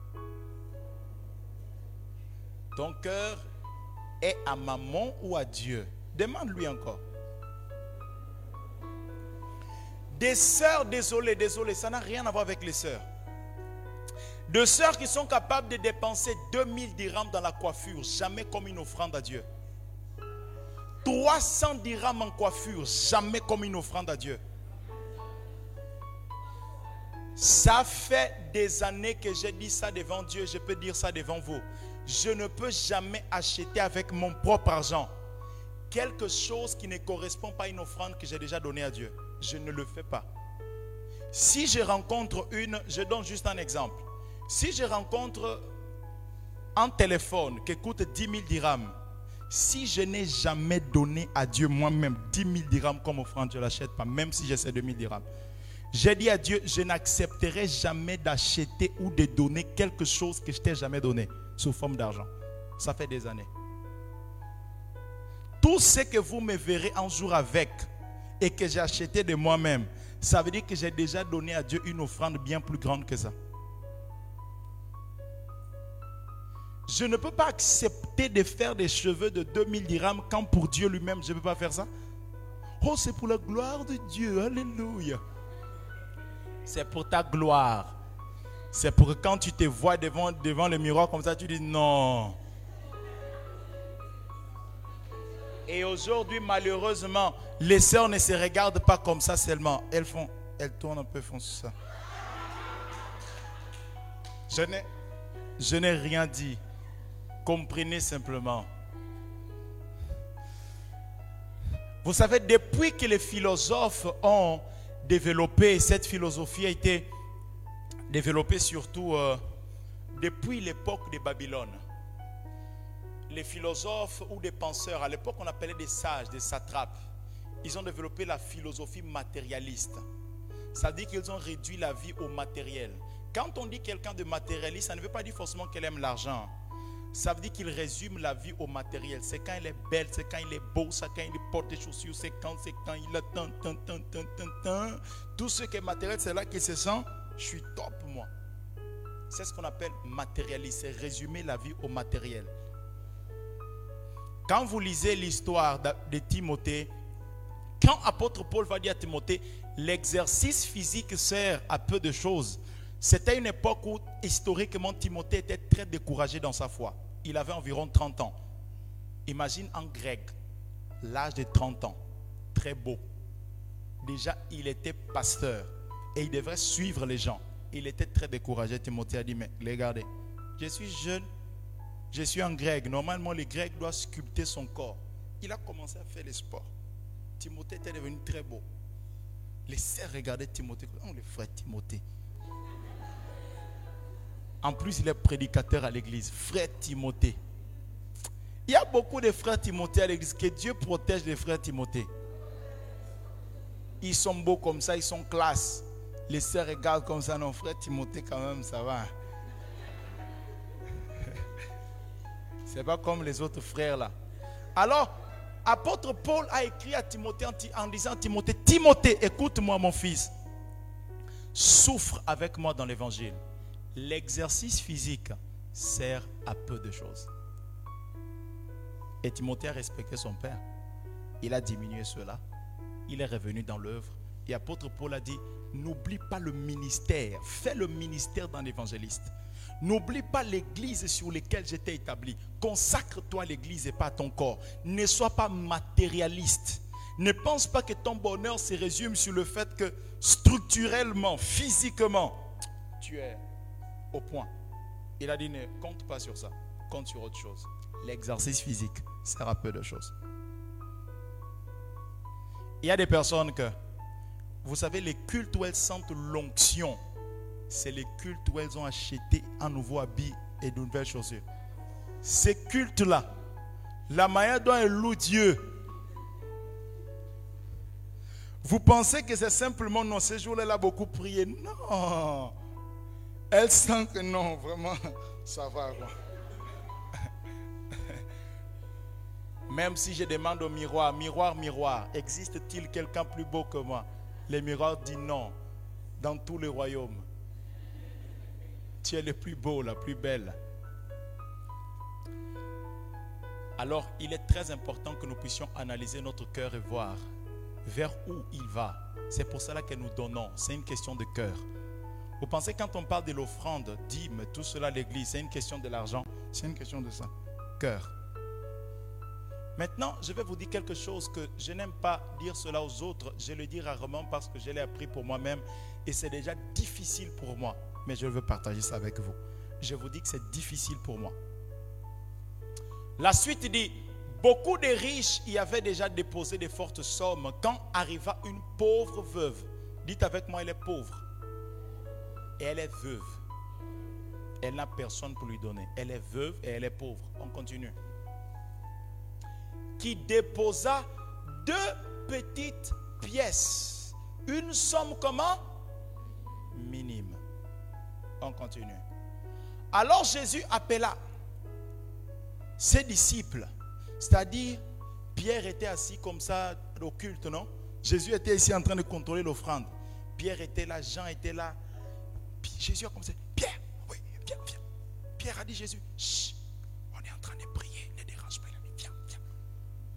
Ton cœur est à maman ou à Dieu? Demande-lui encore. Des sœurs, désolé, désolé, ça n'a rien à voir avec les sœurs. De sœurs qui sont capables de dépenser 2000 dirhams dans la coiffure, jamais comme une offrande à Dieu. 300 dirhams en coiffure, jamais comme une offrande à Dieu. Ça fait des années que j'ai dit ça devant Dieu, je peux dire ça devant vous. Je ne peux jamais acheter avec mon propre argent quelque chose qui ne correspond pas à une offrande que j'ai déjà donnée à Dieu. Je ne le fais pas. Si je rencontre une, je donne juste un exemple. Si je rencontre un téléphone qui coûte 10 000 dirhams, si je n'ai jamais donné à Dieu moi-même 10 000 dirhams comme offrande, je ne l'achète pas, même si j'ai ces 2 000 dirhams. J'ai dit à Dieu, je n'accepterai jamais d'acheter ou de donner quelque chose que je t'ai jamais donné sous forme d'argent. Ça fait des années. Tout ce que vous me verrez un jour avec et que j'ai acheté de moi-même, ça veut dire que j'ai déjà donné à Dieu une offrande bien plus grande que ça. Je ne peux pas accepter de faire des cheveux de 2000 dirhams quand pour Dieu lui-même, je ne peux pas faire ça. Oh, c'est pour la gloire de Dieu. Alléluia. C'est pour ta gloire. C'est pour que quand tu te vois devant, devant le miroir comme ça, tu dis non. Et aujourd'hui, malheureusement, les sœurs ne se regardent pas comme ça seulement. Elles font, elles tournent un peu, font ça. Je n'ai, je n'ai rien dit. Comprenez simplement. Vous savez, depuis que les philosophes ont développé, cette philosophie a été développée surtout euh, depuis l'époque de Babylone. Les philosophes ou des penseurs, à l'époque on appelait des sages, des satrapes, ils ont développé la philosophie matérialiste. Ça dire qu'ils ont réduit la vie au matériel. Quand on dit quelqu'un de matérialiste, ça ne veut pas dire forcément qu'elle aime l'argent. Ça veut dire qu'il résume la vie au matériel. C'est quand il est belle, c'est quand il est beau, c'est quand il porte des chaussures, c'est quand, c'est quand il a tant, tant, tant, tant, tant. Tout ce qui est matériel, c'est là qu'il se sent, je suis top moi. C'est ce qu'on appelle matérialiste, c'est résumer la vie au matériel. Quand vous lisez l'histoire de Timothée, quand apôtre Paul va dire à Timothée, l'exercice physique sert à peu de choses, c'était une époque où, historiquement, Timothée était très découragé dans sa foi. Il avait environ 30 ans. Imagine un grec, l'âge de 30 ans, très beau. Déjà, il était pasteur et il devrait suivre les gens. Il était très découragé. Timothée a dit, mais regardez, je suis jeune, je suis un grec. Normalement, le grec doit sculpter son corps. Il a commencé à faire les sports. Timothée était devenu très beau. Les sœurs regardaient Timothée. Oh, le frère Timothée? En plus, il est prédicateur à l'église. Frère Timothée. Il y a beaucoup de frères Timothée à l'église. Que Dieu protège les frères Timothée. Ils sont beaux comme ça, ils sont classe. Les sœurs regardent comme ça. Non, frère Timothée, quand même, ça va. *laughs* C'est pas comme les autres frères là. Alors, apôtre Paul a écrit à Timothée en disant Timothée, Timothée, écoute-moi mon fils. Souffre avec moi dans l'évangile l'exercice physique sert à peu de choses. Et Timothée a respecté son père. Il a diminué cela. Il est revenu dans l'œuvre. Et apôtre Paul a dit, n'oublie pas le ministère. Fais le ministère d'un évangéliste. N'oublie pas l'église sur laquelle j'étais établi. Consacre-toi à l'église et pas à ton corps. Ne sois pas matérialiste. Ne pense pas que ton bonheur se résume sur le fait que structurellement, physiquement, tu es au point. Il a dit ne compte pas sur ça, compte sur autre chose. L'exercice physique sert à peu de choses. Il y a des personnes que, vous savez, les cultes où elles sentent l'onction, c'est les cultes où elles ont acheté un nouveau habit et de nouvelles chaussures. Ces cultes-là, la manière dont elles louent Dieu, vous pensez que c'est simplement non, ces jours-là, elle a beaucoup prié. Non. Elle sent que non, vraiment, ça va. Même si je demande au miroir, miroir, miroir, existe-t-il quelqu'un plus beau que moi? Le miroir dit non, dans tous les royaumes. Tu es le plus beau, la plus belle. Alors, il est très important que nous puissions analyser notre cœur et voir vers où il va. C'est pour cela que nous donnons. C'est une question de cœur. Vous pensez quand on parle de l'offrande, dîme, tout cela à l'église, c'est une question de l'argent. C'est une question de ça. Cœur. Maintenant, je vais vous dire quelque chose que je n'aime pas dire cela aux autres. Je le dis rarement parce que je l'ai appris pour moi-même et c'est déjà difficile pour moi. Mais je veux partager ça avec vous. Je vous dis que c'est difficile pour moi. La suite dit, beaucoup de riches y avaient déjà déposé de fortes sommes quand arriva une pauvre veuve. Dites avec moi, elle est pauvre. Elle est veuve. Elle n'a personne pour lui donner. Elle est veuve et elle est pauvre. On continue qui déposa deux petites pièces. Une somme comment? Minime. On continue. Alors Jésus appela ses disciples, c'est-à-dire Pierre était assis comme ça au culte, non? Jésus était ici en train de contrôler l'offrande. Pierre était là, Jean était là. Jésus a commencé, Pierre, oui, viens, viens. Pierre a dit Jésus, Chut,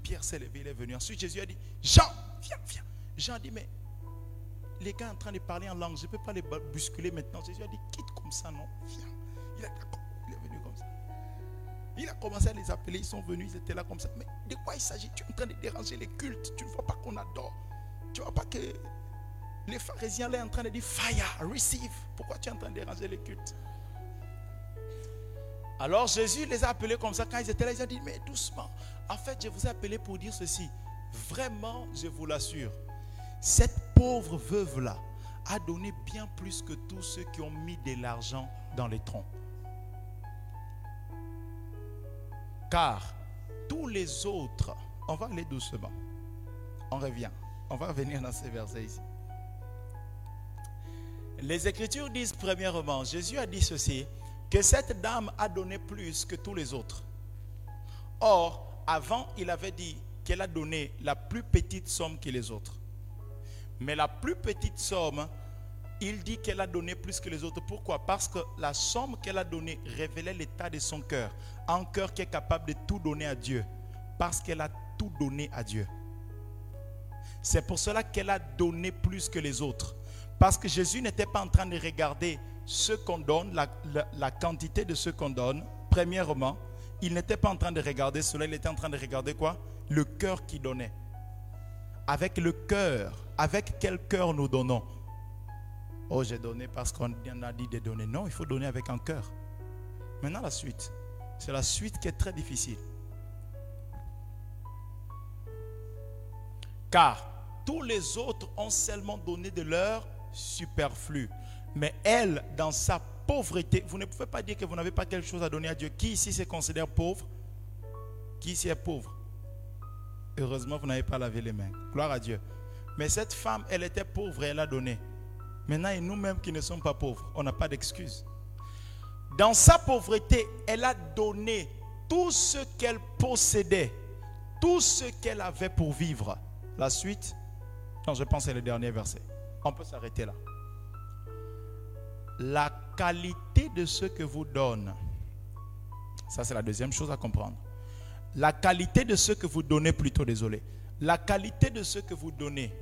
Pierre s'est levé, il est venu. Ensuite, Jésus a dit, Jean, viens, viens. Jean a dit, mais les gars en train de parler en langue, je ne peux pas les bousculer maintenant. Jésus a dit, quitte comme ça, non, viens. Il, est venu comme ça. Il a commencé à les appeler, ils sont venus, ils étaient là comme ça. Mais de quoi il s'agit? Tu es en train de déranger les cultes, tu ne vois pas qu'on adore. Tu ne vois pas que les pharisiens là en train de dire, fire, receive. Pourquoi tu es en train de déranger les cultes? Alors Jésus les a appelés comme ça quand ils étaient là. Ils ont dit, mais doucement. En fait, je vous ai appelé pour dire ceci. Vraiment, je vous l'assure, cette pauvre veuve-là a donné bien plus que tous ceux qui ont mis de l'argent dans les troncs. Car tous les autres, on va aller doucement. On revient. On va revenir dans ces versets ici. Les Écritures disent premièrement, Jésus a dit ceci, que cette dame a donné plus que tous les autres. Or, avant, il avait dit qu'elle a donné la plus petite somme que les autres. Mais la plus petite somme, il dit qu'elle a donné plus que les autres. Pourquoi? Parce que la somme qu'elle a donnée révélait l'état de son cœur. Un cœur qui est capable de tout donner à Dieu. Parce qu'elle a tout donné à Dieu. C'est pour cela qu'elle a donné plus que les autres. Parce que Jésus n'était pas en train de regarder ce qu'on donne, la, quantité de ce qu'on donne, premièrement, il n'était pas en train de regarder cela, il était en train de regarder quoi? Le cœur qui donnait. Avec le cœur, avec quel cœur nous donnons? Oh, j'ai donné parce qu'on a dit de donner. Non, il faut donner avec un cœur. Maintenant, la suite. C'est la suite qui est très difficile. Car tous les autres ont seulement donné de leur superflu. Mais elle, dans sa pauvreté, vous ne pouvez pas dire que vous n'avez pas quelque chose à donner à Dieu. Qui ici se considère pauvre? Qui ici est pauvre? Heureusement, vous n'avez pas lavé les mains. Gloire à Dieu. Mais cette femme, elle était pauvre et elle a donné. Maintenant, et nous-mêmes qui ne sommes pas pauvres, on n'a pas d'excuse. Dans sa pauvreté, elle a donné tout ce qu'elle possédait, tout ce qu'elle avait pour vivre. La suite, non, je pense que c'est le dernier verset. On peut s'arrêter là la qualité de ce que vous donne. Ça, c'est la deuxième chose à comprendre. La qualité de ce que vous donnez, plutôt désolé. La qualité de ce que vous donnez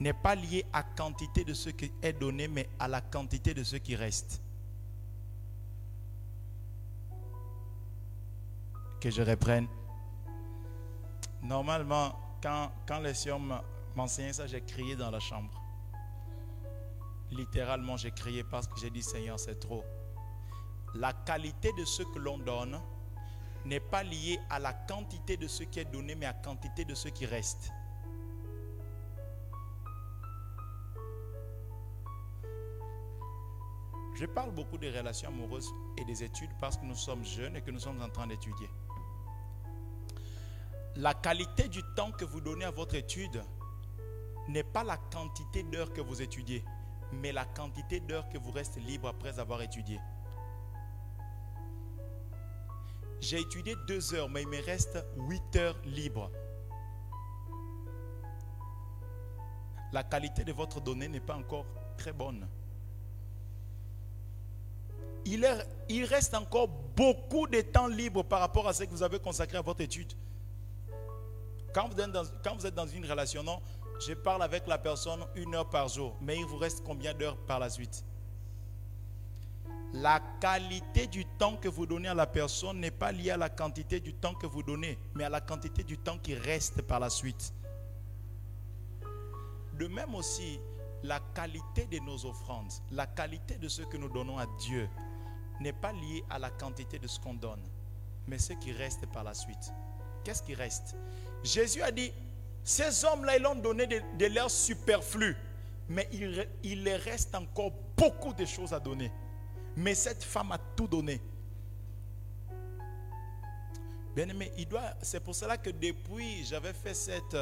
n'est pas liée à quantité de ce qui est donné, mais à la quantité de ce qui reste. Que je reprenne. Normalement, quand, les hommes m'enseignaient ça, j'ai crié dans la chambre. Littéralement, j'ai crié parce que j'ai dit Seigneur, c'est trop. La qualité de ce que l'on donne n'est pas liée à la quantité de ce qui est donné, mais à la quantité de ce qui reste. Je parle beaucoup des relations amoureuses et des études parce que nous sommes jeunes et que nous sommes en train d'étudier. La qualité du temps que vous donnez à votre étude n'est pas la quantité d'heures que vous étudiez mais la quantité d'heures que vous restez libre après avoir étudié. j'ai étudié deux heures, mais il me reste huit heures libres. La qualité de votre donnée n'est pas encore très bonne. Il, reste encore beaucoup de temps libre par rapport à ce que vous avez consacré à votre étude. Quand vous êtes dans une relation, non, je parle avec la personne une heure par jour, mais il vous reste combien d'heures par la suite? La qualité du temps que vous donnez à la personne n'est pas liée à la quantité du temps que vous donnez, mais à la quantité du temps qui reste par la suite. De même aussi, la qualité de nos offrandes, la qualité de ce que nous donnons à Dieu n'est pas liée à la quantité de ce qu'on donne, mais ce qui reste par la suite. Qu'est-ce qui reste? Jésus a dit, ces hommes-là, ils ont donné de, de l'air superflu, mais il, il reste encore beaucoup de choses à donner. Mais cette femme a tout donné. Bien aimé. C'est pour cela que depuis j'avais fait cette,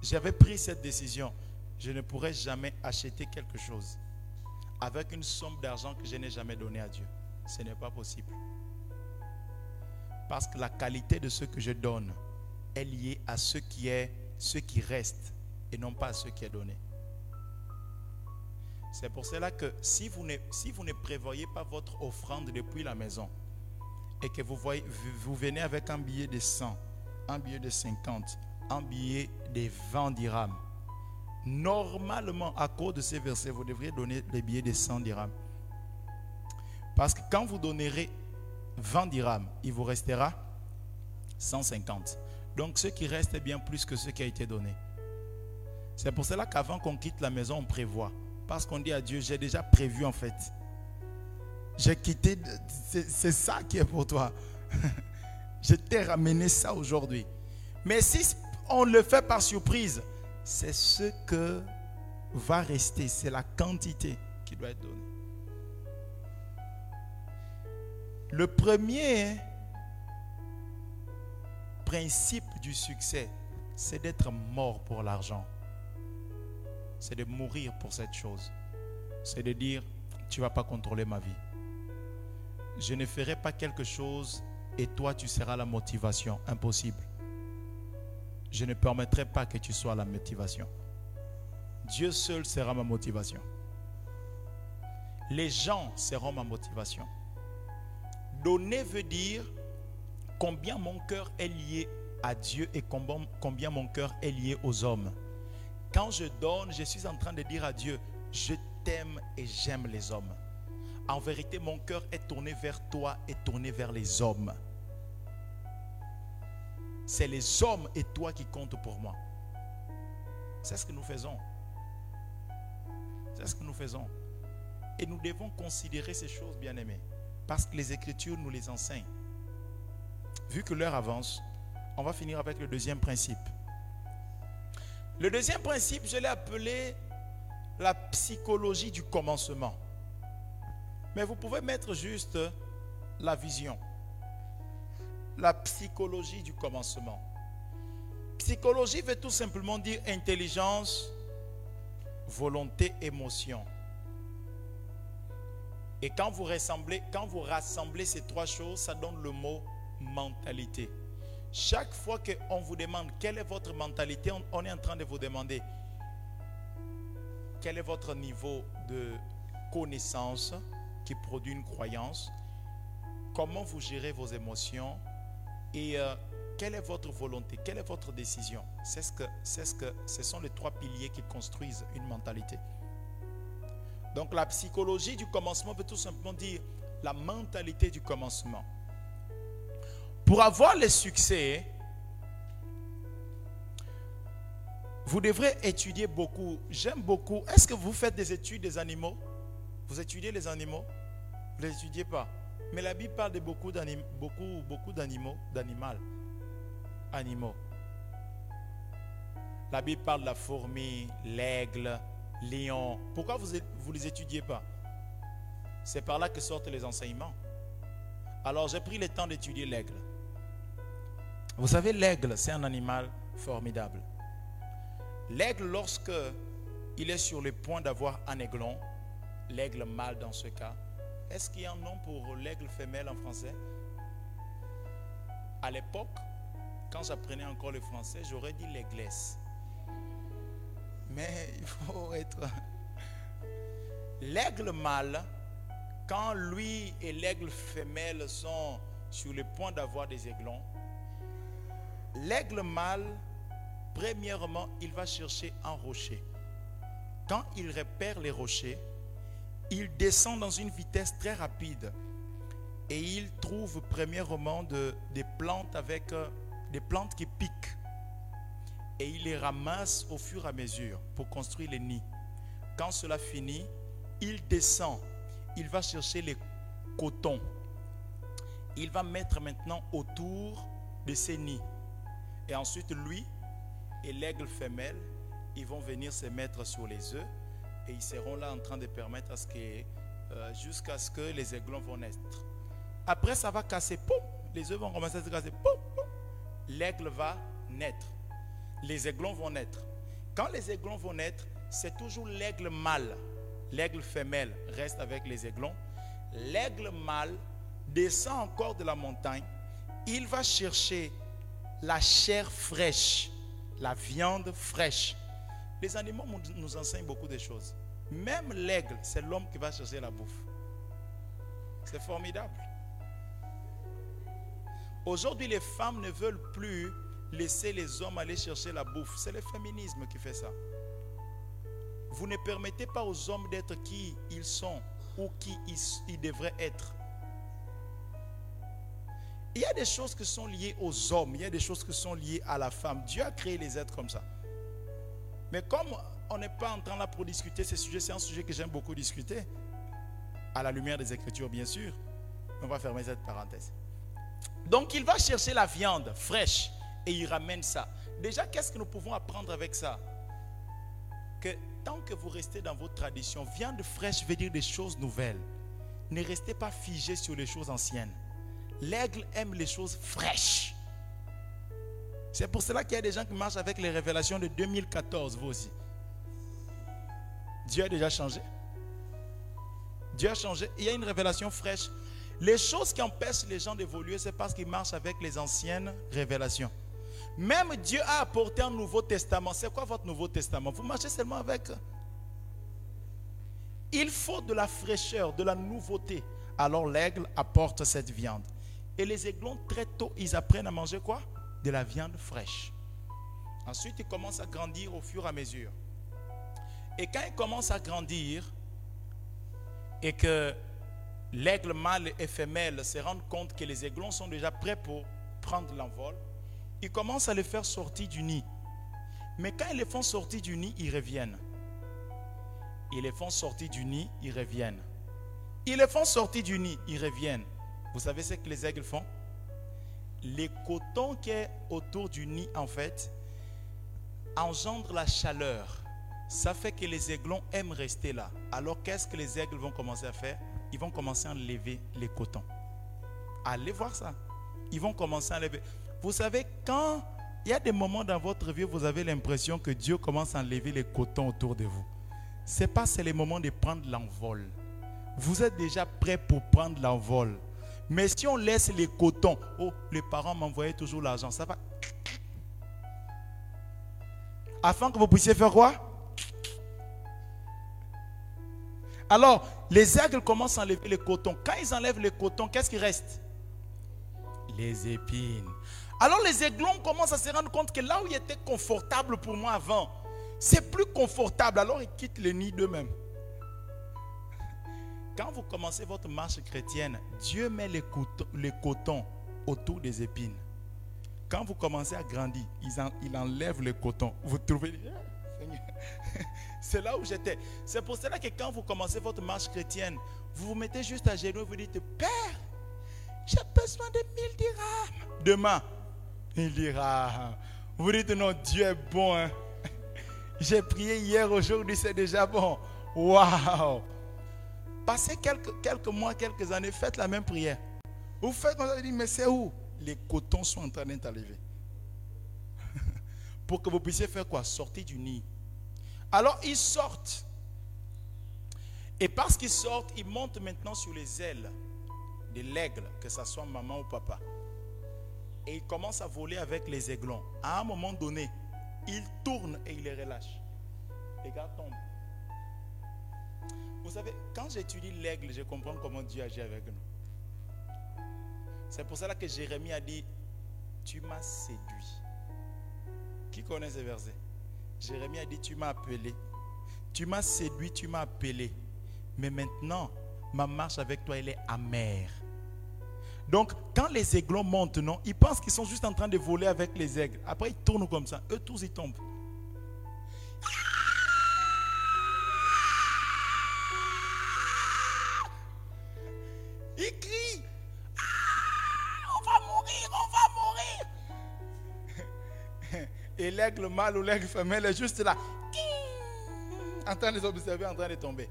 j'avais pris cette décision. Je ne pourrais jamais acheter quelque chose avec une somme d'argent que je n'ai jamais donnée à Dieu. Ce n'est pas possible. Parce que la qualité de ce que je donne est liée à ce qui est, ce qui reste, et non pas à ce qui est donné. C'est pour cela que si vous, ne, si vous ne prévoyez pas votre offrande depuis la maison, et que vous, voyez, vous venez avec un billet de 100, un billet de 50, un billet de 20 dirhams, normalement, à cause de ces versets, vous devriez donner les billets de 100 dirhams. Parce que quand vous donnerez 20 dirhams, il vous restera 150. Donc ce qui reste est bien plus que ce qui a été donné. C'est pour cela qu'avant qu'on quitte la maison, on prévoit. Parce qu'on dit à Dieu, j'ai déjà prévu en fait. J'ai quitté, c'est ça qui est pour toi. *laughs* Je t'ai ramené ça aujourd'hui. Mais si on le fait par surprise, c'est ce que va rester, c'est la quantité qui doit être donnée. Le premier principe du succès, c'est d'être mort pour l'argent. C'est de mourir pour cette chose. C'est de dire, tu ne vas pas contrôler ma vie. Je ne ferai pas quelque chose et toi tu seras la motivation. Impossible. Je ne permettrai pas que tu sois la motivation. Dieu seul sera ma motivation. Les gens seront ma motivation. Donner veut dire combien mon cœur est lié à Dieu et combien mon cœur est lié aux hommes. Quand je donne, je suis en train de dire à Dieu, je t'aime et j'aime les hommes. En vérité, mon cœur est tourné vers toi et tourné vers les hommes. C'est les hommes et toi qui comptent pour moi. C'est ce que nous faisons. C'est ce que nous faisons. Et nous devons considérer ces choses, bien aimées, parce que les Écritures nous les enseignent. Vu que l'heure avance, on va finir avec le deuxième principe. Le deuxième principe, je l'ai appelé la psychologie du commencement. Mais vous pouvez mettre juste la vision. La psychologie du commencement. Psychologie veut tout simplement dire intelligence, volonté, émotion. Et quand vous, rassemblez, ces trois choses, ça donne le mot mentalité. Chaque fois qu'on vous demande quelle est votre mentalité, on, est en train de vous demander quel est votre niveau de connaissance qui produit une croyance, comment vous gérez vos émotions et euh, quelle est votre volonté, quelle est votre décision. C'est ce que, c'est ce que, ce sont les trois piliers qui construisent une mentalité. Donc la psychologie du commencement peut tout simplement dire la mentalité du commencement. Pour avoir le succès, vous devrez étudier beaucoup. J'aime beaucoup. Est-ce que vous faites des études des animaux? Vous étudiez les animaux? Vous ne les étudiez pas? Mais la Bible parle de beaucoup d'animaux, d'animaux, d'animaux, animaux. La Bible parle de la fourmi, l'aigle, lion. Pourquoi vous ne les étudiez pas? C'est par là que sortent les enseignements. Alors j'ai pris le temps d'étudier l'aigle. Vous savez, l'aigle, c'est un animal formidable. L'aigle, lorsque il est sur le point d'avoir un aiglon, l'aigle mâle dans ce cas, est-ce qu'il y a un nom pour l'aigle femelle en français? À l'époque, quand j'apprenais encore le français, j'aurais dit l'église. Mais il faut être... L'aigle mâle, quand lui et l'aigle femelle sont sur le point d'avoir des aiglons, l'aigle mâle, premièrement, il va chercher un rocher. Quand il repère les rochers, il descend dans une vitesse très rapide et il trouve premièrement des plantes avec euh, des plantes qui piquent et il les ramasse au fur et à mesure pour construire les nids. Quand cela finit, il descend, il va chercher les cotons. Il va mettre maintenant autour de ces nids. Et ensuite, lui et l'aigle femelle, ils vont venir se mettre sur les œufs et ils seront là en train de permettre euh, jusqu'à ce que les aiglons vont naître. Après, ça va casser, poum, les œufs vont commencer à se casser, poum, l'aigle va naître. Les aiglons vont naître. Quand les aiglons vont naître, c'est toujours l'aigle mâle. L'aigle femelle reste avec les aiglons. L'aigle mâle descend encore de la montagne. Il va chercher la chair fraîche, la viande fraîche. Les animaux nous enseignent beaucoup de choses. Même l'aigle, c'est l'homme qui va chercher la bouffe. C'est formidable. Aujourd'hui, les femmes ne veulent plus laisser les hommes aller chercher la bouffe. C'est le féminisme qui fait ça. Vous ne permettez pas aux hommes d'être qui ils sont ou qui ils, devraient être. Il y a des choses qui sont liées aux hommes, il y a des choses qui sont liées à la femme. Dieu a créé les êtres comme ça. Mais comme on n'est pas en train là pour discuter ces sujets, c'est un sujet que j'aime beaucoup discuter, à la lumière des Écritures bien sûr. On va fermer cette parenthèse. Donc il va chercher la viande fraîche et il ramène ça. Déjà, qu'est-ce que nous pouvons apprendre avec ça? Que tant que vous restez dans votre tradition, viande fraîche veut dire des choses nouvelles. Ne restez pas figé sur les choses anciennes. L'aigle aime les choses fraîches. C'est pour cela qu'il y a des gens qui marchent avec les révélations de 2014, vous aussi. Dieu a déjà changé. Dieu a changé. Il y a une révélation fraîche. Les choses qui empêchent les gens d'évoluer, c'est parce qu'ils marchent avec les anciennes révélations. Même Dieu a apporté un Nouveau Testament. C'est quoi votre Nouveau Testament? Vous marchez seulement avec. Il faut de la fraîcheur, de la nouveauté. Alors l'aigle apporte cette viande. Et les aiglons, très tôt, ils apprennent à manger quoi? De la viande fraîche. Ensuite, ils commencent à grandir au fur et à mesure. Et quand ils commencent à grandir, et que l'aigle mâle et femelle se rendent compte que les aiglons sont déjà prêts pour prendre l'envol, ils commencent à les faire sortir du nid. Mais quand ils les font sortir du nid, ils reviennent. Ils les font sortir du nid, ils reviennent. Ils les font sortir du nid, ils reviennent. Vous savez ce que les aigles font? Les cotons qui est autour du nid, en fait, engendre la chaleur. Ça fait que les aiglons aiment rester là. Alors qu'est-ce que les aigles vont commencer à faire? Ils vont commencer à enlever les cotons. Allez voir ça. Ils vont commencer à enlever. Vous savez, quand il y a des moments dans votre vie où vous avez l'impression que Dieu commence à enlever les cotons autour de vous, ce n'est pas c'est le moment de prendre l'envol. Vous êtes déjà prêt pour prendre l'envol. Mais si on laisse les cotons, oh, les parents m'envoyaient toujours l'argent, ça va. Afin que vous puissiez faire quoi? Alors, les aigles commencent à enlever les cotons. Quand ils enlèvent les cotons, qu'est-ce qui reste? Les épines. Alors les aiglons commencent à se rendre compte que là où il était confortable pour moi avant, c'est plus confortable. Alors ils quittent le nid d'eux-mêmes. Quand vous commencez votre marche chrétienne, Dieu met les cotons, autour des épines. Quand vous commencez à grandir, il, enlève le coton. Vous trouvez... *laughs* C'est là où j'étais. C'est pour cela que quand vous commencez votre marche chrétienne, vous vous mettez juste à genoux et vous dites, Père, j'ai besoin de 1000 dirhams. Demain, il dira, vous dites non, Dieu est bon. Hein. *laughs* J'ai prié hier, aujourd'hui, c'est déjà bon. Waouh! Passez quelques, mois, quelques années, faites la même prière. Vous faites comme ça, vous dites, mais c'est où? Les cotons sont en train d'enlever. *laughs* Pour que vous puissiez faire quoi? Sortir du nid. Alors ils sortent. Et parce qu'ils sortent, ils montent maintenant sur les ailes de l'aigle, que ce soit maman ou papa. et il commence à voler avec les aiglons. À un moment donné, il tourne et il les relâche. Les gars tombent. Vous savez, quand j'étudie l'aigle, je comprends comment Dieu agit avec nous. C'est pour cela que Jérémie a dit, tu m'as séduit. Qui connaît ce verset? Jérémie a dit, tu m'as appelé. Tu m'as séduit, tu m'as appelé. Mais maintenant, ma marche avec toi, elle est amère. Donc, quand les aiglons montent, non, ils pensent qu'ils sont juste en train de voler avec les aigles. Après, ils tournent comme ça. Eux tous, ils tombent. L'aigle mâle ou l'aigle femelle est juste là. En train de les observer, en train de tomber.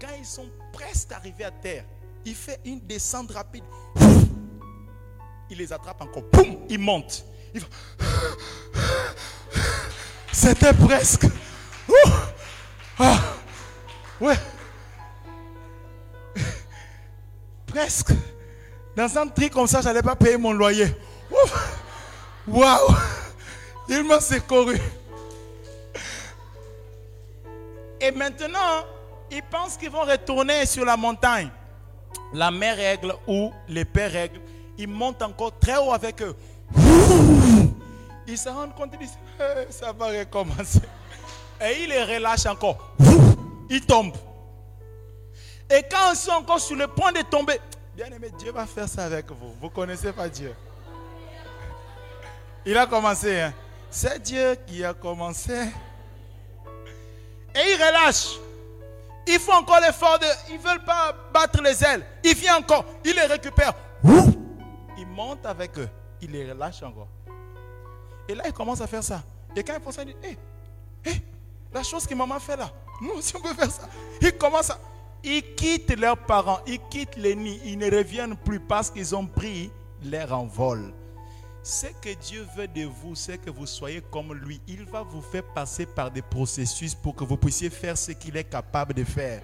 Quand ils sont presque arrivés à terre, il fait une descente rapide. Il les attrape encore. Il monte. C'était presque. Ah, ouais. Presque. Dans un truc comme ça, je n'allais pas payer mon loyer. Waouh. Il m'a secouru. Et maintenant, ils pensent qu'ils vont retourner sur la montagne la mère règle ou les pères règles, ils montent encore très haut avec eux. Ils se rendent compte, ils disent, ça va recommencer. Et ils les relâchent encore. Ils tombent. Et quand ils sont encore sur le point de tomber, bien aimé, Dieu va faire ça avec vous. Vous ne connaissez pas Dieu. Il a commencé. Hein. C'est Dieu qui a commencé. Et il relâche. Il faut encore l'effort de. Ils ne veulent pas battre les ailes. Il vient encore. Il les récupère. Il monte avec eux. Il les relâche encore. Et là, il commence à faire ça. Et quand il pense ça, il dit Hé, hé, la chose que maman fait là, nous aussi on peut faire ça. Il commence à. Ils quittent leurs parents, ils quittent les nids, ils ne reviennent plus parce qu'ils ont pris leur envol. Ce que Dieu veut de vous, c'est que vous soyez comme lui. Il va vous faire passer par des processus pour que vous puissiez faire ce qu'il est capable de faire.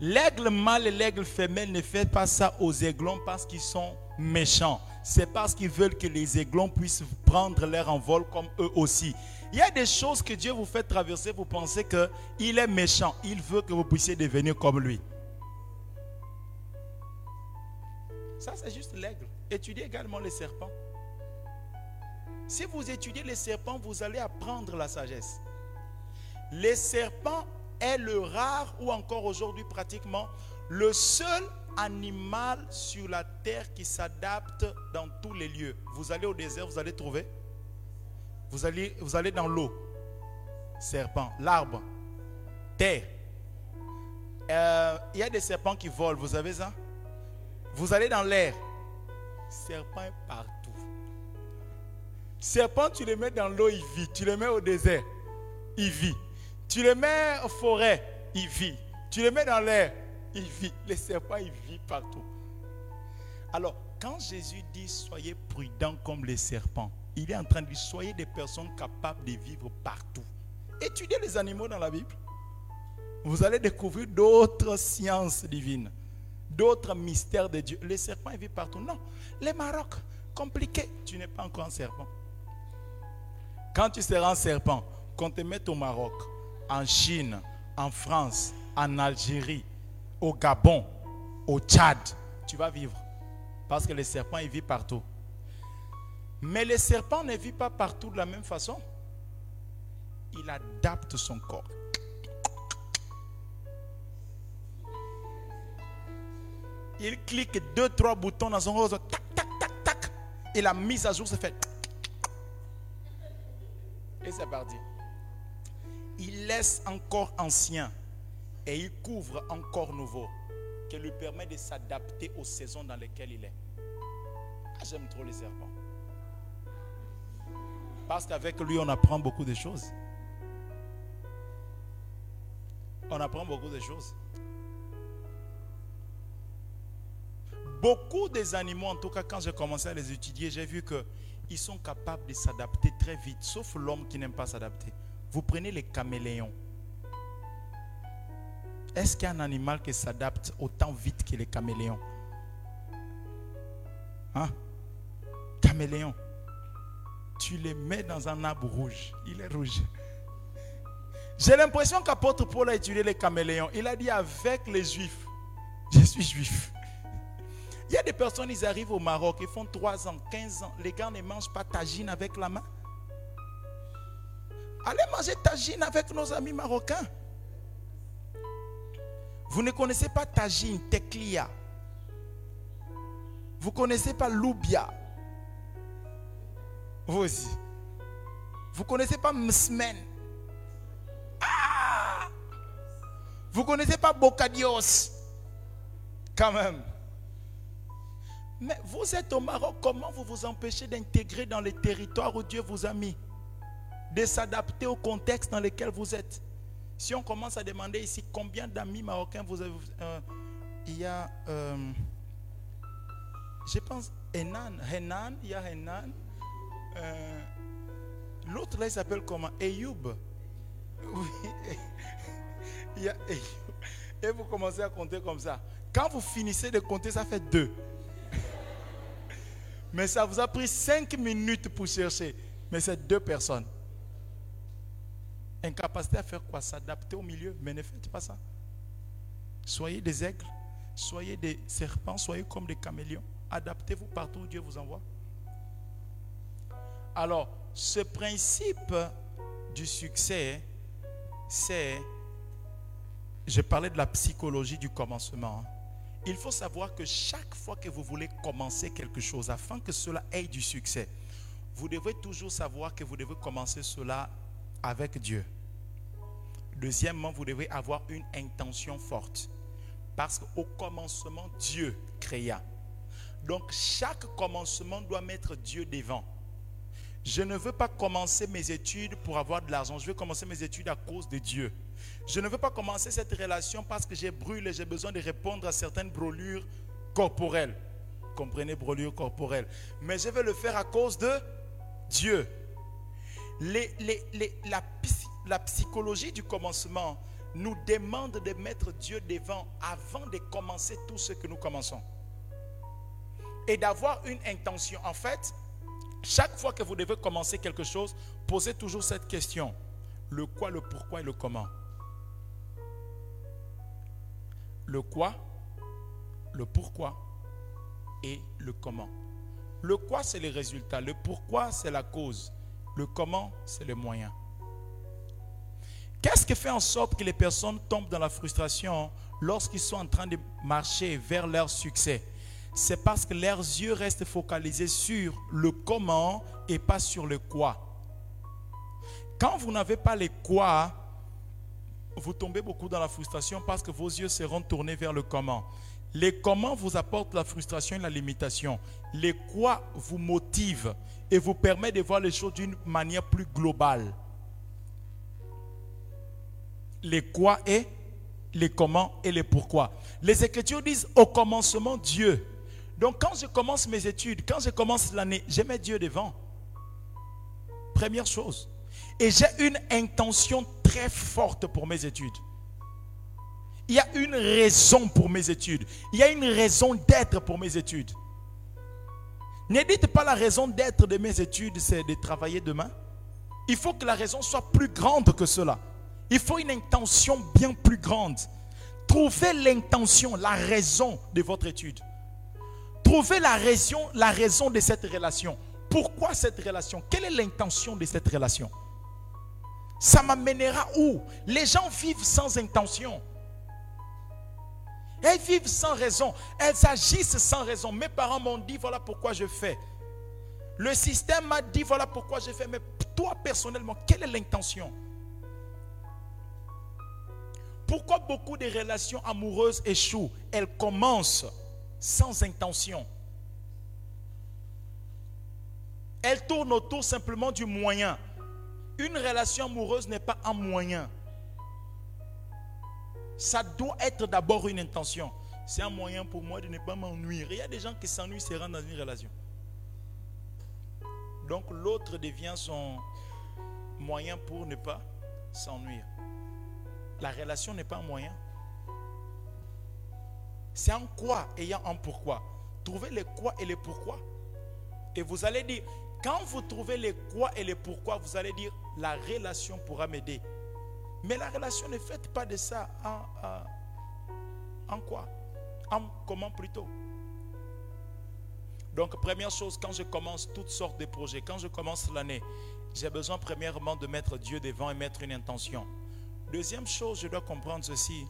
L'aigle mâle et l'aigle femelle ne fait pas ça aux aiglons parce qu'ils sont méchants. C'est parce qu'ils veulent que les aiglons puissent prendre leur envol comme eux aussi. Il y a des choses que Dieu vous fait traverser, vous pensez qu'il est méchant. Il veut que vous puissiez devenir comme lui. Ça, c'est juste l'aigle. Étudiez également les serpents. Si vous étudiez les serpents, vous allez apprendre la sagesse. Les serpents est le rare ou encore aujourd'hui pratiquement le seul animal sur la terre qui s'adapte dans tous les lieux. Vous allez au désert, vous allez trouver. Vous allez, vous allez dans l'eau. Serpent, l'arbre, terre. Euh, il y a des serpents qui volent, vous savez ça? Vous allez dans l'air serpent partout. Serpent, tu le mets dans l'eau, il vit. Tu le mets au désert, il vit. Tu le mets en forêt, il vit. Tu le mets dans l'air, il vit. Les serpents, il vit partout. Alors, quand Jésus dit soyez prudents comme les serpents, il est en train de dire soyez des personnes capables de vivre partout. Étudiez les animaux dans la Bible. Vous allez découvrir d'autres sciences divines d'autres mystères de Dieu. Les serpents, ils vivent partout. Non, les Maroc, compliqué. Tu n'es pas encore un serpent. Quand tu seras un serpent, qu'on te mette au Maroc, en Chine, en France, en Algérie, au Gabon, au Tchad, tu vas vivre. Parce que les serpents, ils vivent partout. Mais les serpents ne vivent pas partout de la même façon. Il adapte son corps. Il clique deux, trois boutons dans son rose, tac, tac, tac, tac, et la mise à jour se fait. Et c'est parti. Il laisse encore ancien et il couvre encore nouveau, qui lui permet de s'adapter aux saisons dans lesquelles il est. Ah, j'aime trop les serpents. Parce qu'avec lui, on apprend beaucoup de choses. On apprend beaucoup de choses. Beaucoup des animaux, en tout cas quand j'ai commencé à les étudier, j'ai vu qu'ils sont capables de s'adapter très vite, sauf l'homme qui n'aime pas s'adapter. Vous prenez les caméléons. Est-ce qu'il y a un animal qui s'adapte autant vite que les caméléons? Hein? caméléons. Tu les mets dans un arbre rouge. Il est rouge. J'ai l'impression qu'apôtre Paul a étudié les caméléons. Il a dit avec les juifs. Je suis juif. Il y a des personnes, ils arrivent au Maroc, ils font 3 ans, 15 ans. Les gars ne mangent pas tagine avec la main. Allez manger tagine avec nos amis marocains. Vous ne connaissez pas tagine, teklia. Vous ne connaissez pas loubia. Vous. Vous ne connaissez pas msmen. Ah! Vous ne connaissez pas bocadios. Quand même. Mais vous êtes au Maroc, comment vous vous empêchez d'intégrer dans les territoires où Dieu vous a mis? De s'adapter au contexte dans lequel vous êtes Si on commence à demander ici combien d'amis marocains vous avez, euh, il y a, euh, je pense, Henan, Henan, il y a Henan. Euh, l'autre là, il s'appelle comment? Eyoub. Oui, *laughs* il y a Eyoub. Et vous commencez à compter comme ça. Quand vous finissez de compter, ça fait deux. Mais ça vous a pris cinq minutes pour chercher. Mais c'est deux personnes. Incapacité à faire quoi? S'adapter au milieu? Mais ne faites pas ça. Soyez des aigles, soyez des serpents, soyez comme des caméléons. Adaptez-vous partout où Dieu vous envoie. Alors, ce principe du succès, c'est, je parlais de la psychologie du commencement. Il faut savoir que chaque fois que vous voulez commencer quelque chose, afin que cela ait du succès, vous devez toujours savoir que vous devez commencer cela avec Dieu. Deuxièmement, vous devez avoir une intention forte. Parce qu'au commencement, Dieu créa. Donc chaque commencement doit mettre Dieu devant. Je ne veux pas commencer mes études pour avoir de l'argent. Je veux commencer mes études à cause de Dieu. Je ne veux pas commencer cette relation parce que j'ai brûlé, j'ai besoin de répondre à certaines brûlures corporelles. Comprenez, brûlures corporelles. Mais je vais le faire à cause de Dieu. la, psychologie du commencement nous demande de mettre Dieu devant avant de commencer tout ce que nous commençons. Et d'avoir une intention. En fait, chaque fois que vous devez commencer quelque chose, posez toujours cette question. Le quoi, le pourquoi et le comment le quoi, le pourquoi et le comment. Le quoi, c'est le résultat. Le pourquoi, c'est la cause. Le comment, c'est le moyen. Qu'est-ce qui fait en sorte que les personnes tombent dans la frustration lorsqu'ils sont en train de marcher vers leur succès? C'est parce que leurs yeux restent focalisés sur le comment et pas sur le quoi. Quand vous n'avez pas le quoi, vous tombez beaucoup dans la frustration parce que vos yeux seront tournés vers le comment. Les comment vous apportent la frustration et la limitation. Les quoi vous motivent et vous permet de voir les choses d'une manière plus globale. Les quoi et les comment et les pourquoi. Les Écritures disent au commencement Dieu. Donc quand je commence mes études, quand je commence l'année, je mets Dieu devant. Première chose. Et j'ai une intention très forte pour mes études. Il y a une raison pour mes études. Il y a une raison d'être pour mes études. Ne dites pas la raison d'être de mes études, c'est de travailler demain. Il faut que la raison soit plus grande que cela. Il faut une intention bien plus grande. Trouvez l'intention, la raison de votre étude. Trouvez la raison, la raison de cette relation. Pourquoi cette relation? Quelle est l'intention de cette relation? Ça m'amènera où? Les gens vivent sans intention. Elles vivent sans raison. Elles agissent sans raison. Mes parents m'ont dit, voilà pourquoi je fais. Le système m'a dit, voilà pourquoi je fais. Mais toi, personnellement, quelle est l'intention? Pourquoi beaucoup de relations amoureuses échouent? Elles commencent sans intention. Elles tournent autour simplement du moyen. Une relation amoureuse n'est pas un moyen. Ça doit être d'abord une intention. C'est un moyen pour moi de ne pas m'ennuyer. Il y a des gens qui s'ennuient, se rendent dans une relation. Donc l'autre devient son moyen pour ne pas s'ennuyer. La relation n'est pas un moyen. C'est un quoi ayant un pourquoi. Trouvez les quoi et les pourquoi. Et vous allez dire, quand vous trouvez les quoi et les pourquoi, vous allez dire, la relation pourra m'aider. Mais la relation ne fait pas de ça en, en quoi? En comment plutôt? Donc, première chose, quand je commence toutes sortes de projets, quand je commence l'année, j'ai besoin premièrement de mettre Dieu devant et mettre une intention. Deuxième chose, je dois comprendre ceci.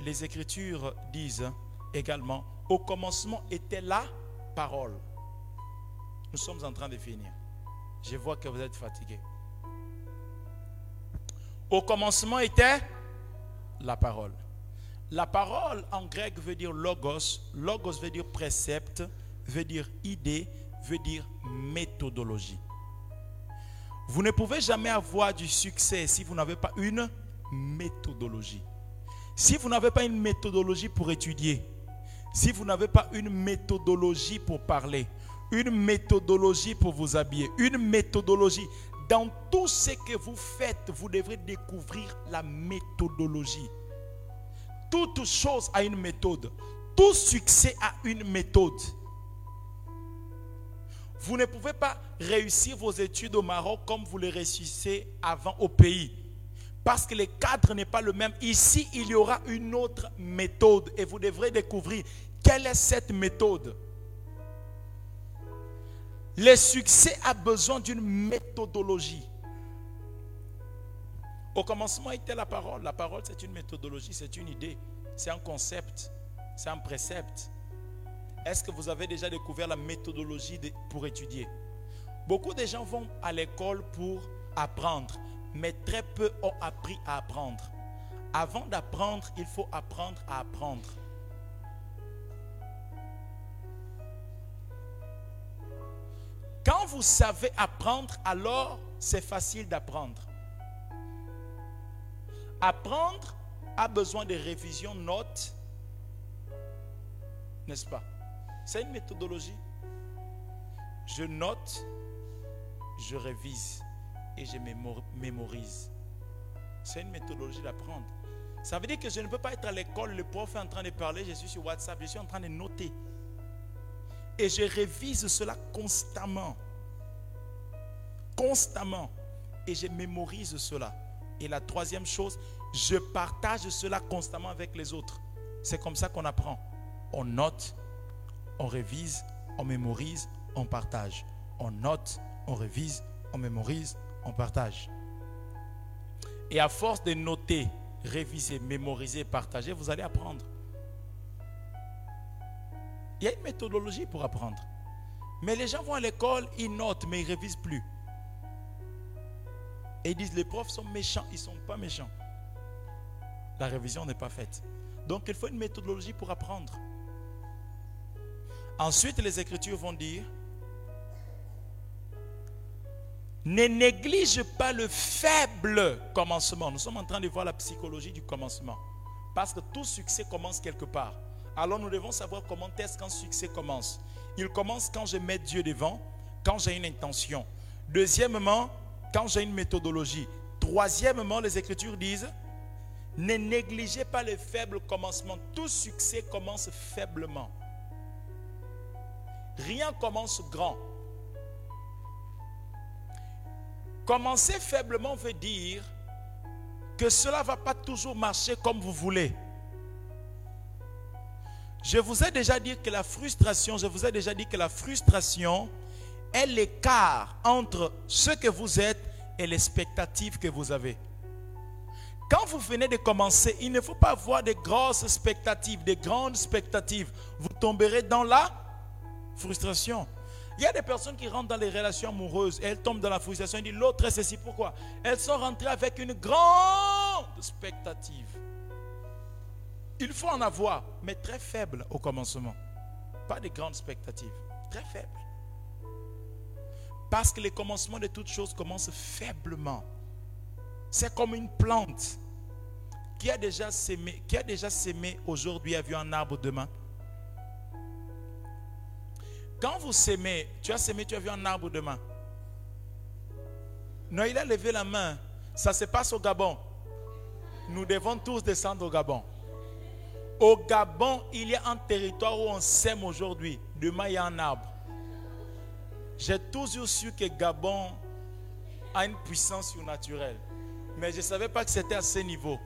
Les Écritures disent également, au commencement était la parole. Nous sommes en train de finir. Je vois que vous êtes fatigués. Au commencement était la parole. La parole en grec veut dire logos. Logos veut dire précepte, veut dire idée, veut dire méthodologie. Vous ne pouvez jamais avoir du succès si vous n'avez pas une méthodologie. Si vous n'avez pas une méthodologie pour étudier, si vous n'avez pas une méthodologie pour parler, une méthodologie pour vous habiller, une méthodologie, dans tout ce que vous faites, vous devrez découvrir la méthodologie. Toute chose a une méthode. Tout succès a une méthode. Vous ne pouvez pas réussir vos études au Maroc comme vous les réussissez avant au pays. Parce que le cadre n'est pas le même. Ici, il y aura une autre méthode et vous devrez découvrir quelle est cette méthode. Le succès a besoin d'une méthodologie. Au commencement était la parole. La parole, c'est une méthodologie, c'est une idée, c'est un concept, c'est un précepte. Est-ce que vous avez déjà découvert la méthodologie pour étudier? Beaucoup de gens vont à l'école pour apprendre, mais très peu ont appris à apprendre. Avant d'apprendre, il faut apprendre à apprendre. Quand vous savez apprendre, alors c'est facile d'apprendre. Apprendre a besoin de révision, notes, n'est-ce pas? C'est une méthodologie. Je note, je révise et je mémorise. C'est une méthodologie d'apprendre. Ça veut dire que je ne peux pas être à l'école, le prof est en train de parler, je suis sur WhatsApp, je suis en train de noter. Et je révise cela constamment. Constamment. Et je mémorise cela. Et la troisième chose, je partage cela constamment avec les autres. C'est comme ça qu'on apprend. On note, on révise, on mémorise, on partage. On note, on révise, on mémorise, on partage. Et à force de noter, réviser, mémoriser, partager, vous allez apprendre. Il y a une méthodologie pour apprendre. Mais les gens vont à l'école, ils notent, mais ils ne révisent plus. Et ils disent, les profs sont méchants. Ils ne sont pas méchants. La révision n'est pas faite. Donc il faut une méthodologie pour apprendre. Ensuite, les Écritures vont dire, ne néglige pas le faible commencement. Nous sommes en train de voir la psychologie du commencement. Parce que tout succès commence quelque part. Alors nous devons savoir comment est-ce qu'un succès commence. Il commence quand je mets Dieu devant, quand j'ai une intention. Deuxièmement, quand j'ai une méthodologie. Troisièmement, les Écritures disent, ne négligez pas le faible commencement. Tout succès commence faiblement. Rien commence grand. Commencer faiblement veut dire que cela ne va pas toujours marcher comme vous voulez. Je vous ai déjà dit que la frustration, je vous ai déjà dit que la frustration est l'écart entre ce que vous êtes et l'expectative que vous avez. Quand vous venez de commencer, il ne faut pas avoir de grosses expectatives, de grandes expectatives. Vous tomberez dans la frustration. Il y a des personnes qui rentrent dans les relations amoureuses et elles tombent dans la frustration et disent l'autre est ceci. Pourquoi? Elles sont rentrées avec une grande expectative. Il faut en avoir, mais très faible au commencement. Pas de grandes expectatives, très faible. Parce que le commencement de toutes choses commence faiblement. C'est comme une plante qui a déjà sémé, qui a déjà sémé aujourd'hui a vu un arbre demain. Quand vous s'aimez, tu as semé, tu as vu un arbre demain. Non, il a levé la main. Ça se passe au Gabon. Nous devons tous descendre au Gabon. Au Gabon, il y a un territoire où on sème aujourd'hui. Demain, il y a un arbre. J'ai toujours su que Gabon a une puissance surnaturelle. Mais je ne savais pas que c'était à ce niveau.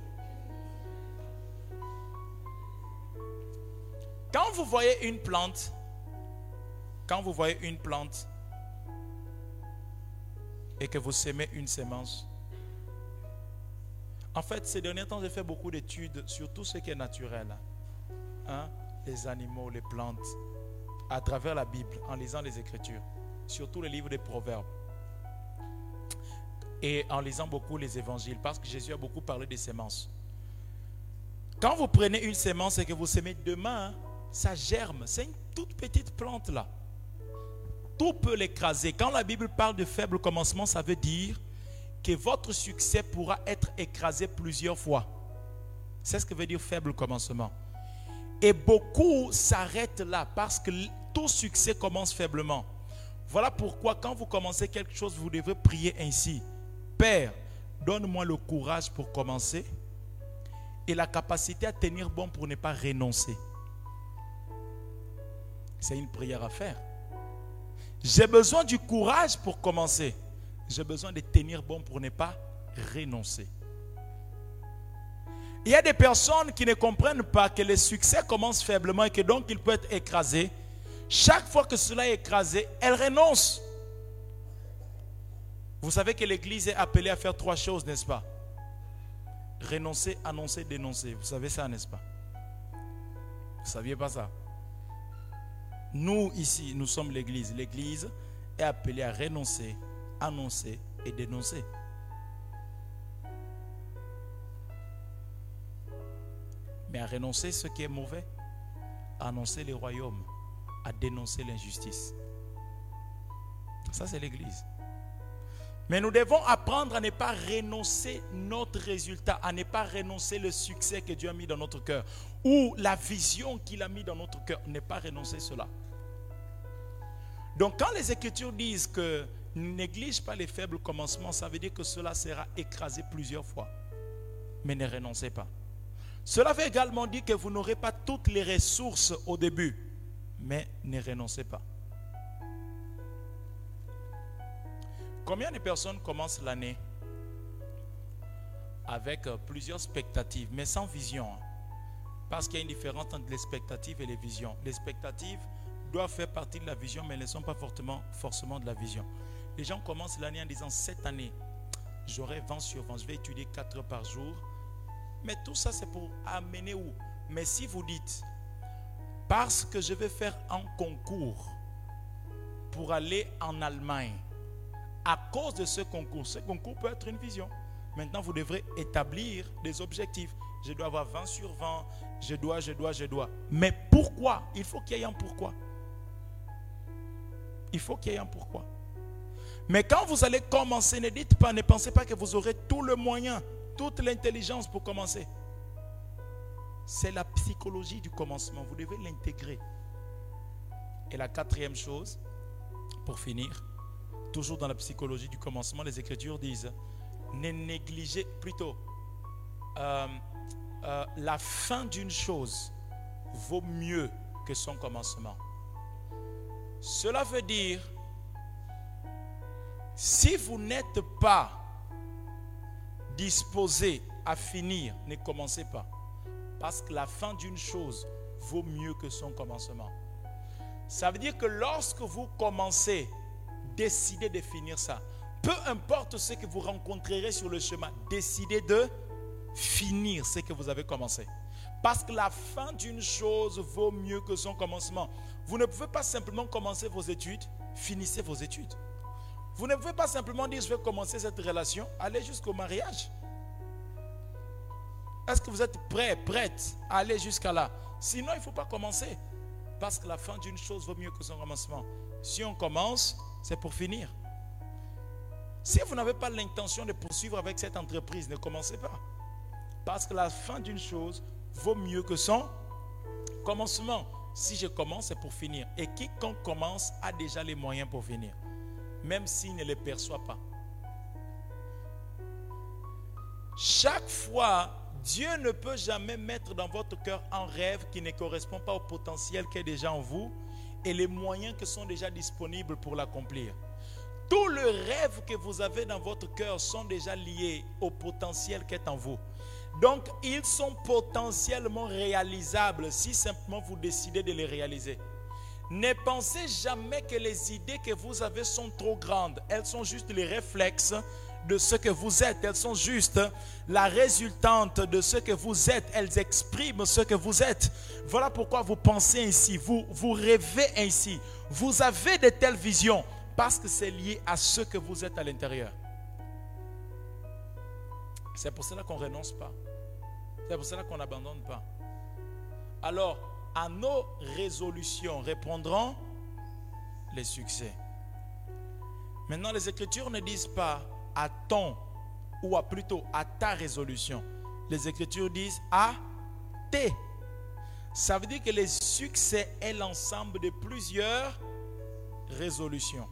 Quand vous voyez une plante, quand vous voyez une plante et que vous semez une semence, en fait, ces derniers temps, j'ai fait beaucoup d'études sur tout ce qui est naturel. Hein? Les animaux, les plantes, à travers la Bible, en lisant les Écritures, surtout les livres des Proverbes. Et en lisant beaucoup les évangiles, parce que Jésus a beaucoup parlé des semences. Quand vous prenez une semence et que vous semez demain, ça germe. C'est une toute petite plante là. Tout peut l'écraser. Quand la Bible parle de faible commencement, ça veut dire que votre succès pourra être écrasé plusieurs fois. C'est ce que veut dire faible commencement. Et beaucoup s'arrêtent là parce que tout succès commence faiblement. Voilà pourquoi quand vous commencez quelque chose, vous devez prier ainsi. Père, donne-moi le courage pour commencer et la capacité à tenir bon pour ne pas renoncer. C'est une prière à faire. J'ai besoin du courage pour commencer. J'ai besoin de tenir bon pour ne pas renoncer. Il y a des personnes qui ne comprennent pas que le succès commence faiblement et que donc il peut être écrasé. Chaque fois que cela est écrasé, elles renoncent. Vous savez que l'Église est appelée à faire trois choses, n'est-ce pas? Renoncer, annoncer, dénoncer. Vous savez ça, n'est-ce pas? Vous ne saviez pas ça? Nous, ici, nous sommes l'Église. L'Église est appelée à renoncer, annoncer et dénoncer. Mais à renoncer ce qui est mauvais, à annoncer les royaumes, à dénoncer l'injustice. Ça, c'est l'Église. Mais nous devons apprendre à ne pas renoncer notre résultat, à ne pas renoncer le succès que Dieu a mis dans notre cœur, ou la vision qu'il a mis dans notre cœur, ne pas renoncer cela. Donc quand les Écritures disent que néglige pas les faibles commencements, ça veut dire que cela sera écrasé plusieurs fois. Mais ne renoncez pas. Cela veut également dire que vous n'aurez pas toutes les ressources au début, mais ne renoncez pas. Combien de personnes commencent l'année avec euh, plusieurs expectatives, mais sans vision hein? Parce qu'il y a une différence entre l'expectative et les visions. L'expectative doit faire partie de la vision, mais elles ne sont pas forcément de la vision. Les gens commencent l'année en disant cette année, j'aurai 20 sur 20, je vais étudier 4 heures par jour. Mais tout ça, c'est pour amener où? Mais si vous dites, parce que je vais faire un concours pour aller en Allemagne, à cause de ce concours, ce concours peut être une vision. Maintenant, vous devrez établir des objectifs. Je dois avoir 20 sur 20, je dois, je dois, je dois. Mais pourquoi? Il faut qu'il y ait un pourquoi. Il faut qu'il y ait un pourquoi. Mais quand vous allez commencer, ne dites pas, ne pensez pas que vous aurez tout le moyen, toute l'intelligence pour commencer. C'est la psychologie du commencement. Vous devez l'intégrer. Et la quatrième chose, pour finir, toujours dans la psychologie du commencement, les Écritures disent, ne négligez plutôt euh, euh, la fin d'une chose vaut mieux que son commencement. Cela veut dire si vous n'êtes pas disposé à finir, ne commencez pas. Parce que la fin d'une chose vaut mieux que son commencement. Ça veut dire que lorsque vous commencez, décidez de finir ça. Peu importe ce que vous rencontrerez sur le chemin, décidez de finir ce que vous avez commencé. Parce que la fin d'une chose vaut mieux que son commencement. Vous ne pouvez pas simplement commencer vos études, finissez vos études. Vous ne pouvez pas simplement dire, je vais commencer cette relation, aller jusqu'au mariage. Est-ce que vous êtes prêt, prête à aller jusqu'à là? Sinon, il ne faut pas commencer. Parce que la fin d'une chose vaut mieux que son commencement. Si on commence, c'est pour finir. Si vous n'avez pas l'intention de poursuivre avec cette entreprise, ne commencez pas. Parce que la fin d'une chose vaut mieux que son commencement. Si je commence, c'est pour finir. Et quiconque commence a déjà les moyens pour finir même s'il ne les perçoit pas. Chaque fois, Dieu ne peut jamais mettre dans votre cœur un rêve qui ne correspond pas au potentiel qui est déjà en vous et les moyens qui sont déjà disponibles pour l'accomplir. Tous les rêves que vous avez dans votre cœur sont déjà liés au potentiel qui est en vous. Donc, ils sont potentiellement réalisables si simplement vous décidez de les réaliser. Ne pensez jamais que les idées que vous avez sont trop grandes. Elles sont juste les réflexes de ce que vous êtes. Elles sont juste la résultante de ce que vous êtes. Elles expriment ce que vous êtes. Voilà pourquoi vous pensez ainsi, vous, vous rêvez ainsi. Vous avez de telles visions parce que c'est lié à ce que vous êtes à l'intérieur. C'est pour cela qu'on ne renonce pas. C'est pour cela qu'on n'abandonne pas. Alors, à nos résolutions répondront les succès. Maintenant, les Écritures ne disent pas à ton, ou à plutôt à ta résolution. Les Écritures disent à tes. Ça veut dire que les succès est l'ensemble de plusieurs résolutions.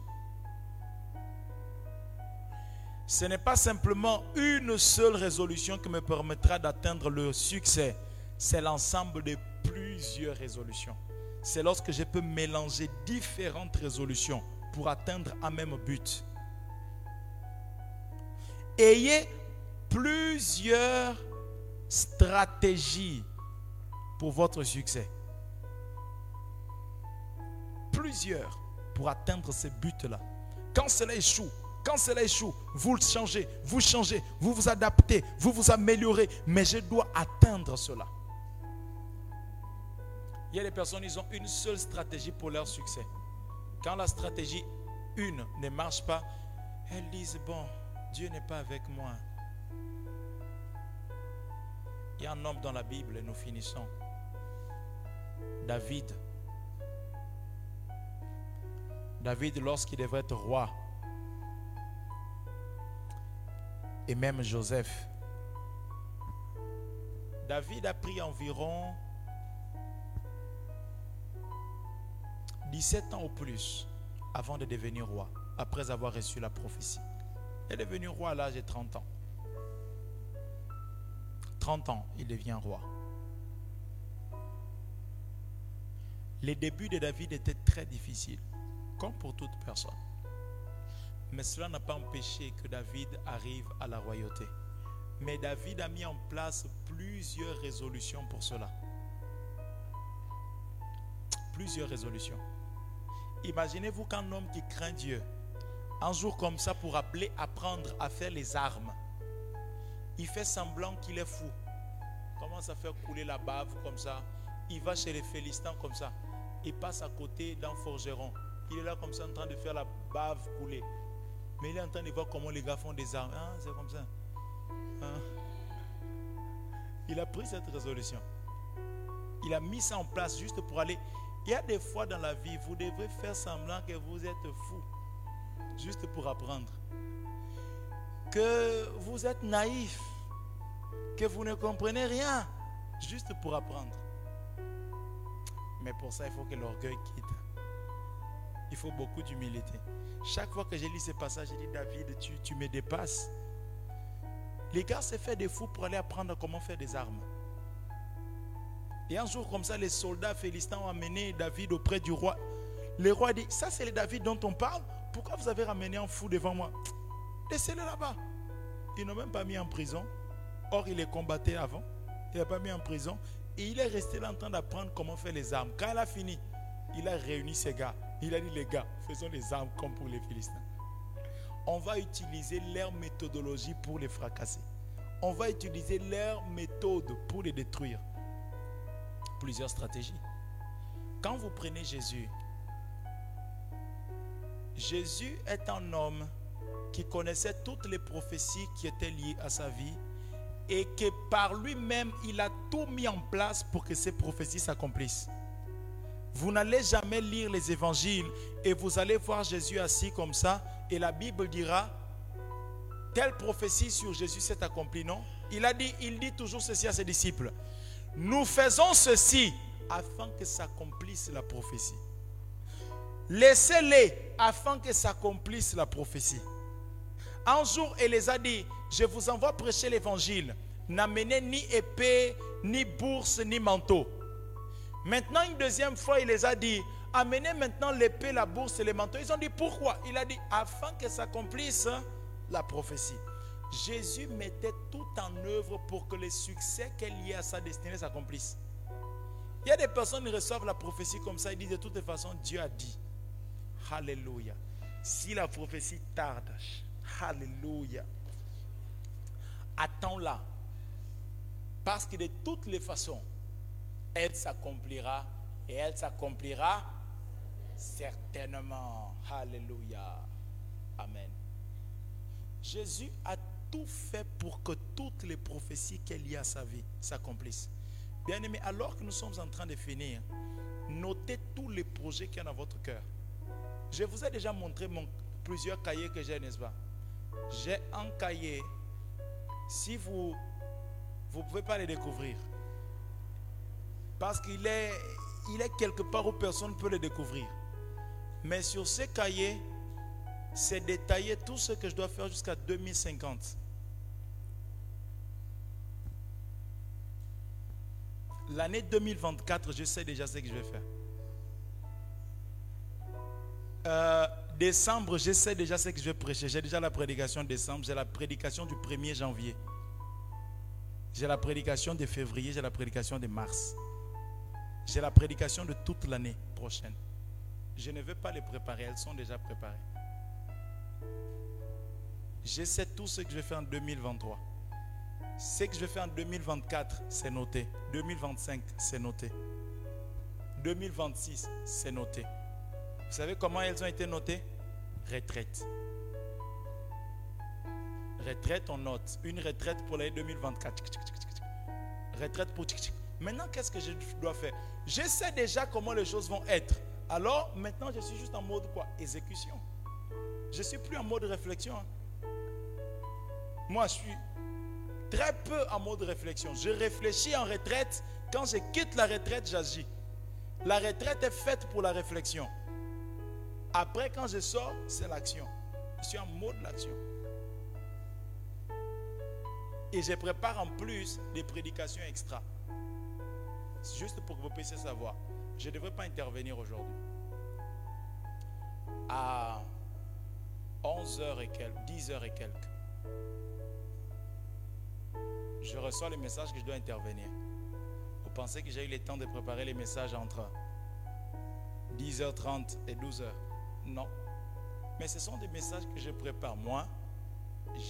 Ce n'est pas simplement une seule résolution qui me permettra d'atteindre le succès. C'est l'ensemble de plusieurs résolutions. C'est lorsque je peux mélanger différentes résolutions pour atteindre un même but. Ayez plusieurs stratégies pour votre succès. Plusieurs pour atteindre ces buts-là. Quand cela échoue, quand cela échoue, vous le changez, vous changez, vous vous adaptez, vous vous améliorez, mais je dois atteindre cela. Il y a des personnes, ils ont une seule stratégie pour leur succès. Quand la stratégie une ne marche pas, elles disent, bon, Dieu n'est pas avec moi. Il y a un homme dans la Bible, et nous finissons. David. David, lorsqu'il devait être roi, et même Joseph. David a pris environ 17 ans ou plus avant de devenir roi, après avoir reçu la prophétie. Il est devenu roi à l'âge de 30 ans. 30 ans, il devient roi. Les débuts de David étaient très difficiles, comme pour toute personne. Mais cela n'a pas empêché que David arrive à la royauté. Mais David a mis en place plusieurs résolutions pour cela. Plusieurs résolutions. Imaginez-vous qu'un homme qui craint Dieu, un jour comme ça, pour appeler, apprendre à faire les armes, il fait semblant qu'il est fou. Commence à faire couler la bave comme ça? Il va chez les Philistins comme ça. Il passe à côté d'un forgeron. Il est là comme ça en train de faire la bave couler. Mais il est en train de voir comment les gars font des armes. Ah, c'est comme ça. Ah. Il a pris cette résolution. Il a mis ça en place juste pour aller. Il y a des fois dans la vie, vous devez faire semblant que vous êtes fou. Juste pour apprendre. Que vous êtes naïf. Que vous ne comprenez rien. Juste pour apprendre. Mais pour ça, il faut que l'orgueil quitte. Il faut beaucoup d'humilité. Chaque fois que j'ai lu ce passage, j'ai dit David, tu, tu me dépasses. Les gars s'est fait des fous pour aller apprendre comment faire des armes. Et un jour comme ça, les soldats philistins ont amené David auprès du roi. Le roi dit, ça c'est le David dont on parle. Pourquoi vous avez ramené un fou devant moi? Laissez-le là-bas. Ils n'ont même pas mis en prison. Or, il les combattait avant. Il n'a pas mis en prison. Et il est resté là en train d'apprendre comment faire les armes. Quand il a fini, il a réuni ses gars. Il a dit, les gars, faisons les armes comme pour les Philistins. On va utiliser leur méthodologie pour les fracasser. On va utiliser leur méthode pour les détruire. Plusieurs stratégies. Quand vous prenez Jésus, Jésus est un homme qui connaissait toutes les prophéties qui étaient liées à sa vie et que par lui-même, il a tout mis en place pour que ces prophéties s'accomplissent. Vous n'allez jamais lire les évangiles et vous allez voir Jésus assis comme ça et la Bible dira telle prophétie sur Jésus s'est accomplie, non? Il a dit, il dit toujours ceci à ses disciples. Nous faisons ceci afin que s'accomplisse la prophétie. Laissez-les afin que s'accomplisse la prophétie. Un jour, il les a dit, je vous envoie prêcher l'évangile. N'amenez ni épée, ni bourse, ni manteau. Maintenant, une deuxième fois, il les a dit, amenez maintenant l'épée, la bourse et les manteaux. Ils ont dit pourquoi? Il a dit afin que s'accomplisse la prophétie. Jésus mettait tout en œuvre pour que le succès est lié à sa destinée s'accomplisse. Il y a des personnes qui reçoivent la prophétie comme ça, ils disent de toute façon, Dieu a dit. Alléluia. Si la prophétie tarde, Alléluia. Attends-la. Parce que de toutes les façons, elle s'accomplira et elle s'accomplira certainement. Alléluia. Amen. Jésus a tout fait pour que toutes les prophéties qu'il y a à sa vie s'accomplissent. Bien aimé, alors que nous sommes en train de finir, notez tous les projets qu'il y a dans votre cœur. Je vous ai déjà montré mon, plusieurs cahiers que j'ai, n'est-ce pas? J'ai un cahier. Si vous vous pouvez pas les découvrir. Parce qu'il est, il est quelque part où personne ne peut les découvrir. Mais sur ces cahiers, c'est détaillé tout ce que je dois faire jusqu'à 2050. L'année 2024, je sais déjà ce que je vais faire. Euh, décembre, je sais déjà ce que je vais prêcher. J'ai déjà la prédication de décembre. J'ai la prédication du 1er janvier. J'ai la prédication de février. J'ai la prédication de mars. J'ai la prédication de toute l'année prochaine. Je ne veux pas les préparer. Elles sont déjà préparées. Je sais tout ce que je vais faire en 2023. Ce que je vais faire en 2024, c'est noté. 2025, c'est noté. 2026, c'est noté. Vous savez comment elles ont été notées? Retraite. Retraite, on note. Une retraite pour l'année 2024. Retraite pour... Maintenant, qu'est-ce que je dois faire? Je sais déjà comment les choses vont être. Alors, maintenant, je suis juste en mode quoi? Exécution. Je ne suis plus en mode réflexion. Hein. Moi, je suis très peu en mode réflexion. Je réfléchis en retraite. Quand je quitte la retraite, j'agis. La retraite est faite pour la réflexion. Après, quand je sors, c'est l'action. Je suis en mode l'action. Et je prépare en plus des prédications extra. Juste pour que vous puissiez savoir. Je ne devrais pas intervenir aujourd'hui. À 11h et quelques, 10h et quelques je reçois les messages que je dois intervenir. Vous pensez que j'ai eu le temps de préparer les messages entre 10h30 et 12h Non. Mais ce sont des messages que je prépare. Moi,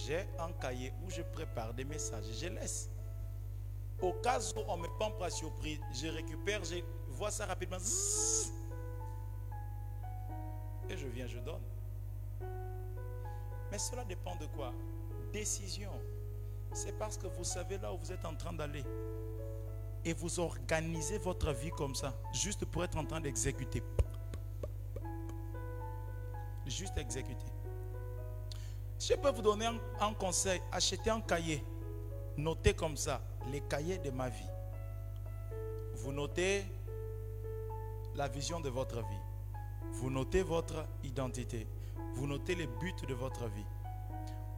j'ai un cahier où je prépare des messages. Je laisse. Au cas où on me prend pas surprise, je récupère, je vois ça rapidement. Et je viens, je donne. Mais cela dépend de quoi? Décision c'est parce que vous savez là où vous êtes en train d'aller. Et vous organisez votre vie comme ça, juste pour être en train d'exécuter. Juste exécuter. Je peux vous donner un, conseil. Achetez un cahier. Notez comme ça les cahiers de ma vie. Vous notez la vision de votre vie. Vous notez votre identité. Vous notez les buts de votre vie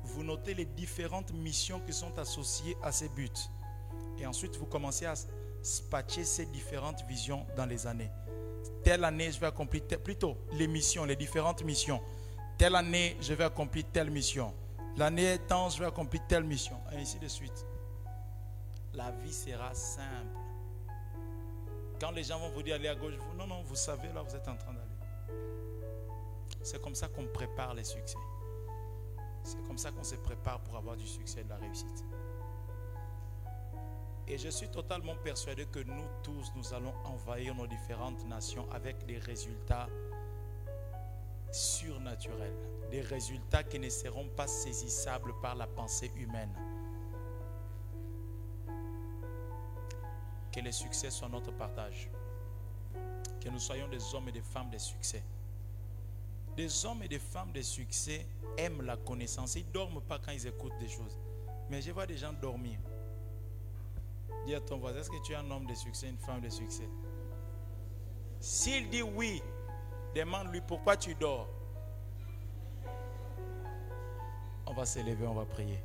vous notez les différentes missions qui sont associées à ces buts. Et ensuite, vous commencez à spatcher ces différentes visions dans les années. Telle année, je vais accomplir, plutôt les missions, les différentes missions. Telle année, je vais accomplir telle mission. L'année étant, je vais accomplir telle mission. Et ainsi de suite. La vie sera simple. Quand les gens vont vous dire aller à gauche, vous, non, non, vous savez là, vous êtes en train d'aller. C'est comme ça qu'on prépare les succès. C'est comme ça qu'on se prépare pour avoir du succès et de la réussite. Et je suis totalement persuadé que nous tous, nous allons envahir nos différentes nations avec des résultats surnaturels. Des résultats qui ne seront pas saisissables par la pensée humaine. Que les succès soient notre partage. Que nous soyons des hommes et des femmes de succès. Des hommes et des femmes de succès aiment la connaissance. Ils ne dorment pas quand ils écoutent des choses. Mais je vois des gens dormir. Dis à ton voisin, est-ce que tu es un homme de succès, une femme de succès? S'il dit oui, demande-lui pourquoi tu dors. On va s'élever, on va prier.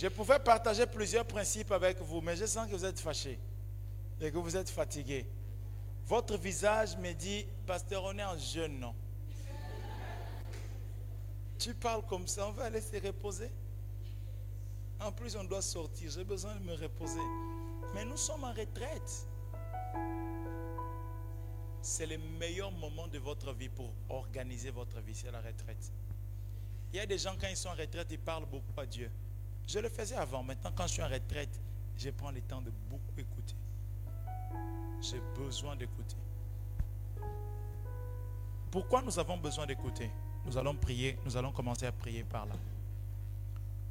Je pouvais partager plusieurs principes avec vous, mais je sens que vous êtes fâchés et que vous êtes fatigués. Votre visage me dit, pasteur, on est en jeûne, non? Tu parles comme ça, on va aller se reposer. En plus, on doit sortir, j'ai besoin de me reposer. Mais nous sommes en retraite. C'est le meilleur moment de votre vie pour organiser votre vie, c'est la retraite. Il y a des gens, quand ils sont en retraite, ils parlent beaucoup à Dieu. Je le faisais avant. Maintenant, quand je suis en retraite, je prends le temps de beaucoup écouter. J'ai besoin d'écouter. Pourquoi nous avons besoin d'écouter? Nous allons prier, nous allons commencer à prier par là.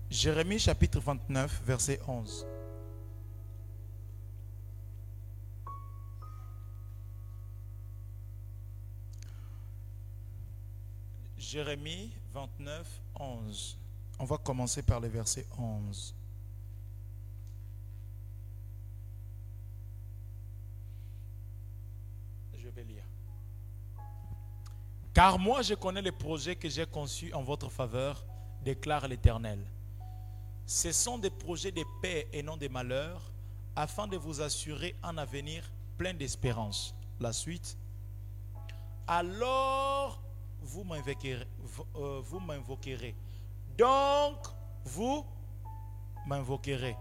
Jérémie chapitre 29, verset 11. Jérémie 29, 11. On va commencer par le verset 11. Je vais lire. Car moi je connais les projets que j'ai conçus en votre faveur, déclare l'Éternel. Ce sont des projets de paix et non de malheur, afin de vous assurer un avenir plein d'espérance. La suite. Alors vous m'invoquerez. Euh, vous m'invoquerez donc, vous m'invoquerez.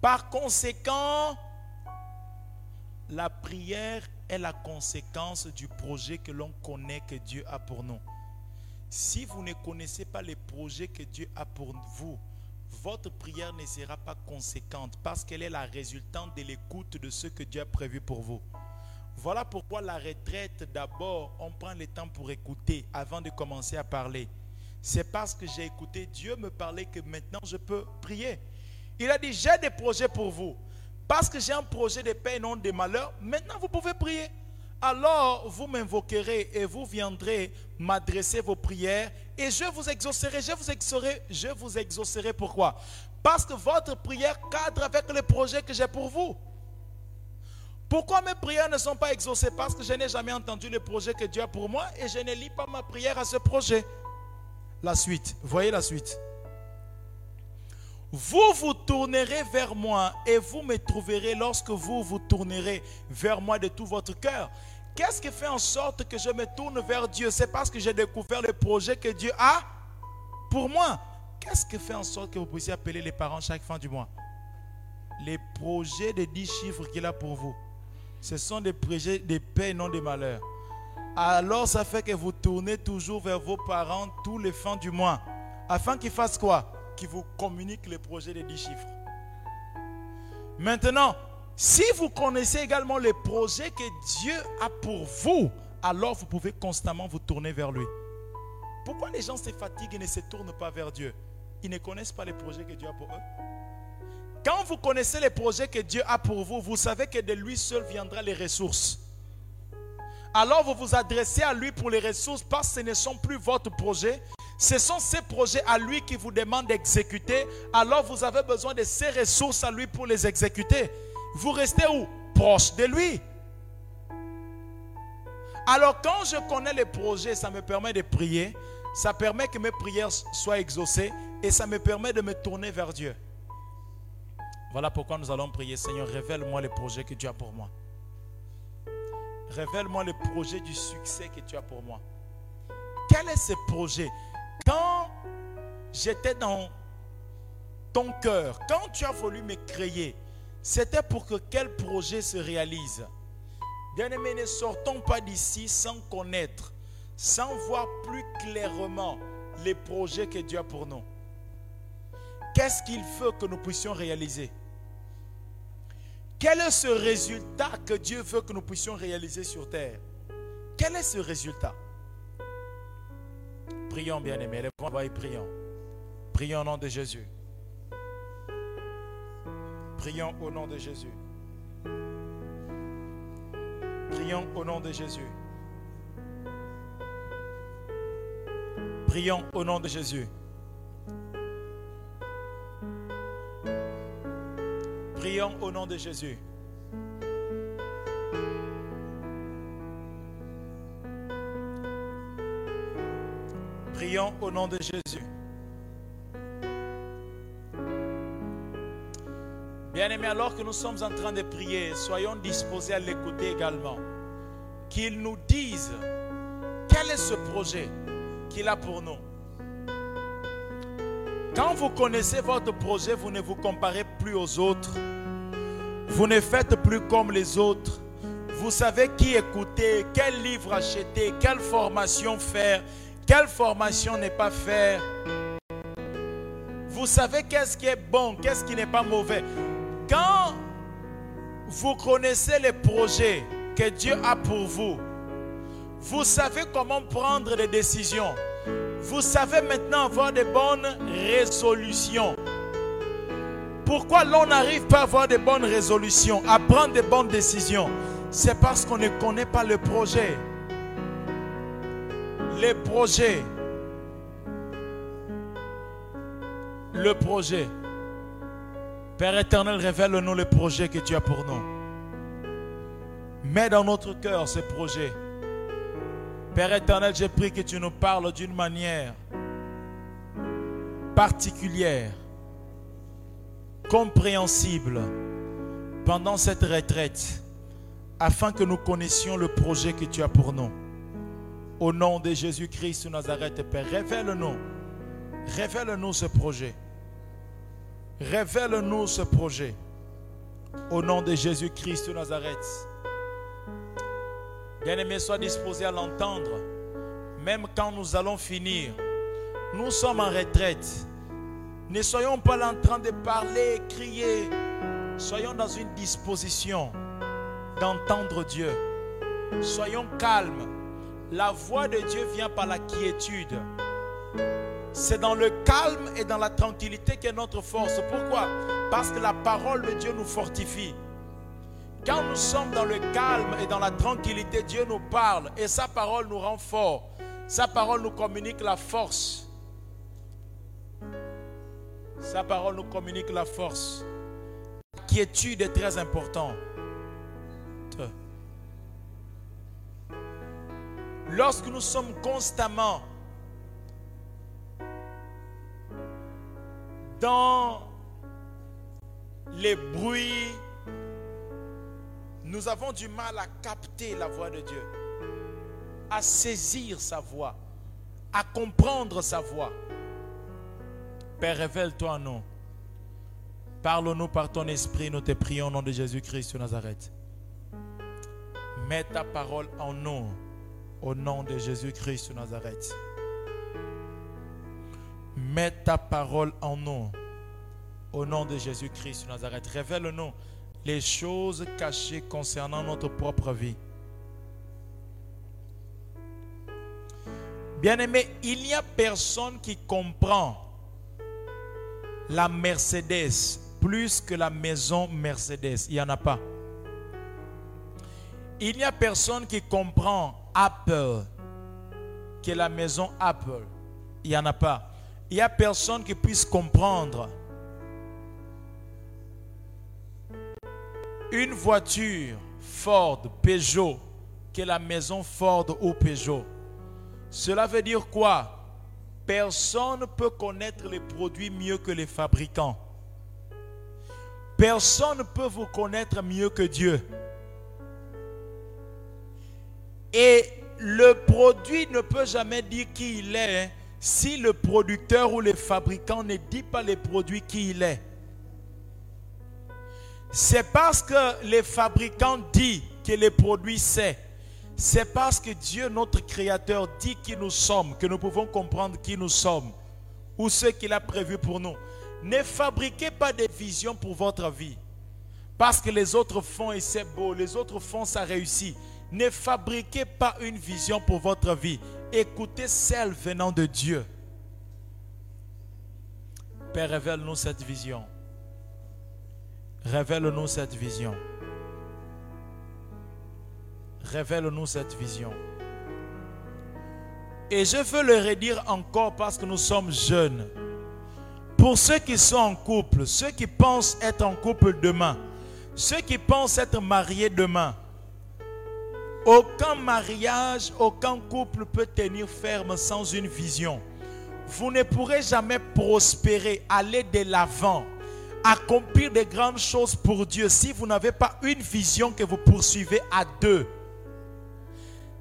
Par conséquent, la prière est la conséquence du projet que l'on connaît que Dieu a pour nous. Si vous ne connaissez pas les projets que Dieu a pour vous, votre prière ne sera pas conséquente parce qu'elle est la résultante de l'écoute de ce que Dieu a prévu pour vous. Voilà pourquoi la retraite, d'abord, on prend le temps pour écouter avant de commencer à parler c'est parce que j'ai écouté Dieu me parler que maintenant je peux prier. Il a dit, j'ai des projets pour vous. Parce que j'ai un projet de paix et non de malheur, maintenant vous pouvez prier. Alors vous m'invoquerez et vous viendrez m'adresser vos prières et je vous exaucerai. Je vous exaucerai. Je vous exaucerai pourquoi? Parce que votre prière cadre avec les projets que j'ai pour vous. Pourquoi mes prières ne sont pas exaucées? Parce que je n'ai jamais entendu le projet que Dieu a pour moi et je ne lis pas ma prière à ce projet la suite. Voyez la suite. Vous vous tournerez vers moi et vous me trouverez lorsque vous vous tournerez vers moi de tout votre cœur. Qu'est-ce qui fait en sorte que je me tourne vers Dieu? C'est parce que j'ai découvert le projet que Dieu a pour moi. Qu'est-ce qui fait en sorte que vous puissiez appeler les parents chaque fin du mois? Les projets de 10 chiffres qu'il a pour vous. Ce sont des projets de paix, non de malheur alors ça fait que vous tournez toujours vers vos parents tous les fins du mois. Afin qu'ils fassent quoi? Qu'ils vous communiquent les projets des 10 chiffres. Maintenant, si vous connaissez également les projets que Dieu a pour vous, alors vous pouvez constamment vous tourner vers lui. Pourquoi les gens se fatiguent et ne se tournent pas vers Dieu? Ils ne connaissent pas les projets que Dieu a pour eux. Quand vous connaissez les projets que Dieu a pour vous, vous savez que de lui seul viendra les ressources alors vous vous adressez à lui pour les ressources parce que ce ne sont plus votre projet. Ce sont ces projets à lui qui vous demandent d'exécuter. Alors vous avez besoin de ces ressources à lui pour les exécuter. Vous restez où? Proche de lui. Alors quand je connais les projets, ça me permet de prier. Ça permet que mes prières soient exaucées. Et ça me permet de me tourner vers Dieu. Voilà pourquoi nous allons prier. Seigneur, révèle-moi les projets que tu as pour moi. Révèle-moi le projet du succès que tu as pour moi. Quel est ce projet? Quand j'étais dans ton cœur, quand tu as voulu me créer, c'était pour que quel projet se réalise? Bien-aimés, ne sortons pas d'ici sans connaître, sans voir plus clairement les projets que Dieu a pour nous. Qu'est-ce qu'il veut que nous puissions réaliser? Quel est ce résultat que Dieu veut que nous puissions réaliser sur terre? Quel est ce résultat? Prions, bien-aimés. Et prions. Prions au nom de Jésus. Prions au nom de Jésus. Prions au nom de Jésus. Prions au nom de Jésus. Prions au nom de Jésus. Prions au nom de Jésus. Bien-aimés, alors que nous sommes en train de prier, soyons disposés à l'écouter également. Qu'il nous dise quel est ce projet qu'il a pour nous. Quand vous connaissez votre projet, vous ne vous comparez plus aux autres. Vous ne faites plus comme les autres. Vous savez qui écouter, quel livre acheter, quelle formation faire, quelle formation ne pas faire. Vous savez qu'est-ce qui est bon, qu'est-ce qui n'est pas mauvais. Quand vous connaissez les projets que Dieu a pour vous, vous savez comment prendre des décisions. Vous savez maintenant avoir de bonnes résolutions. Pourquoi l'on n'arrive pas à avoir de bonnes résolutions, à prendre de bonnes décisions? C'est parce qu'on ne connaît pas le projet. Les projets. Le projet. Père éternel, révèle-nous le projet que tu as pour nous. Mets dans notre cœur ce projet. Père éternel, je prie que tu nous parles d'une manière particulière, compréhensible pendant cette retraite, afin que nous connaissions le projet que tu as pour nous. Au nom de Jésus-Christ de Nazareth, Père, révèle-nous, révèle-nous ce projet. Révèle-nous ce projet. Au nom de Jésus-Christ de Nazareth. Bien-aimé, sois disposé à l'entendre. Même quand nous allons finir, nous sommes en retraite. Ne soyons pas en train de parler, crier. Soyons dans une disposition d'entendre Dieu. Soyons calmes. La voix de Dieu vient par la quiétude. C'est dans le calme et dans la tranquillité qu'est notre force. Pourquoi? Parce que la parole de Dieu nous fortifie. Quand nous sommes dans le calme et dans la tranquillité, Dieu nous parle et sa parole nous rend forts. Sa parole nous communique la force. Sa parole nous communique la force. La quiétude est très importante. Lorsque nous sommes constamment dans les bruits, nous avons du mal à capter la voix de Dieu, à saisir sa voix, à comprendre sa voix. Père, révèle-toi en nous. Parle-nous par ton esprit, nous te prions au nom de Jésus-Christ de Nazareth. Mets ta parole en nous, au nom de Jésus-Christ de Nazareth. Mets ta parole en nous, au nom de Jésus-Christ de Nazareth. Révèle-nous les choses cachées concernant notre propre vie. Bien-aimé, il n'y a personne qui comprend la Mercedes plus que la maison Mercedes. Il n'y en a pas. Il n'y a personne qui comprend Apple que la maison Apple. Il n'y en a pas. Il n'y a personne qui puisse comprendre une voiture Ford, Peugeot, que la maison Ford ou Peugeot. Cela veut dire quoi? Personne ne peut connaître les produits mieux que les fabricants. Personne ne peut vous connaître mieux que Dieu. Et le produit ne peut jamais dire qui il est hein, si le producteur ou le fabricant ne dit pas les produits qui il est. C'est parce que les fabricants disent que les produits c'est. C'est parce que Dieu, notre Créateur, dit qui nous sommes, que nous pouvons comprendre qui nous sommes ou ce qu'il a prévu pour nous. Ne fabriquez pas des visions pour votre vie. Parce que les autres font et c'est beau, les autres font, ça réussit. Ne fabriquez pas une vision pour votre vie. Écoutez celle venant de Dieu. Père, révèle-nous cette vision. Révèle-nous cette vision. Révèle-nous cette vision. Et je veux le redire encore parce que nous sommes jeunes. Pour ceux qui sont en couple, ceux qui pensent être en couple demain, ceux qui pensent être mariés demain, aucun mariage, aucun couple peut tenir ferme sans une vision. Vous ne pourrez jamais prospérer, aller de l'avant, accomplir des grandes choses pour Dieu si vous n'avez pas une vision que vous poursuivez à deux.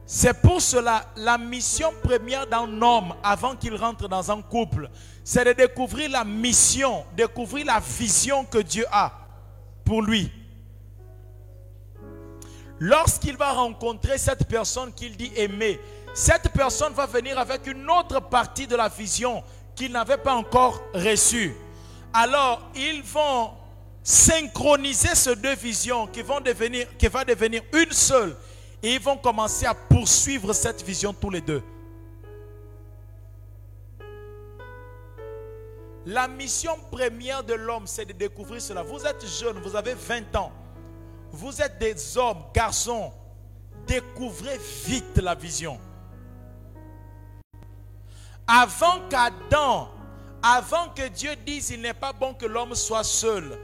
C'est pour cela la mission première d'un homme avant qu'il rentre dans un couple, c'est de découvrir la mission, découvrir la vision que Dieu a pour lui. Lorsqu'il va rencontrer cette personne qu'il dit aimer, cette personne va venir avec une autre partie de la vision qu'il n'avait pas encore reçue. Alors, ils vont synchroniser ces deux visions qui vont devenir, va devenir une seule. Et ils vont commencer à poursuivre cette vision tous les deux. La mission première de l'homme, c'est de découvrir cela. Vous êtes jeune, vous avez 20 ans. Vous êtes des hommes, garçons. Découvrez vite la vision. Avant qu'Adam, avant que Dieu dise il n'est pas bon que l'homme soit seul,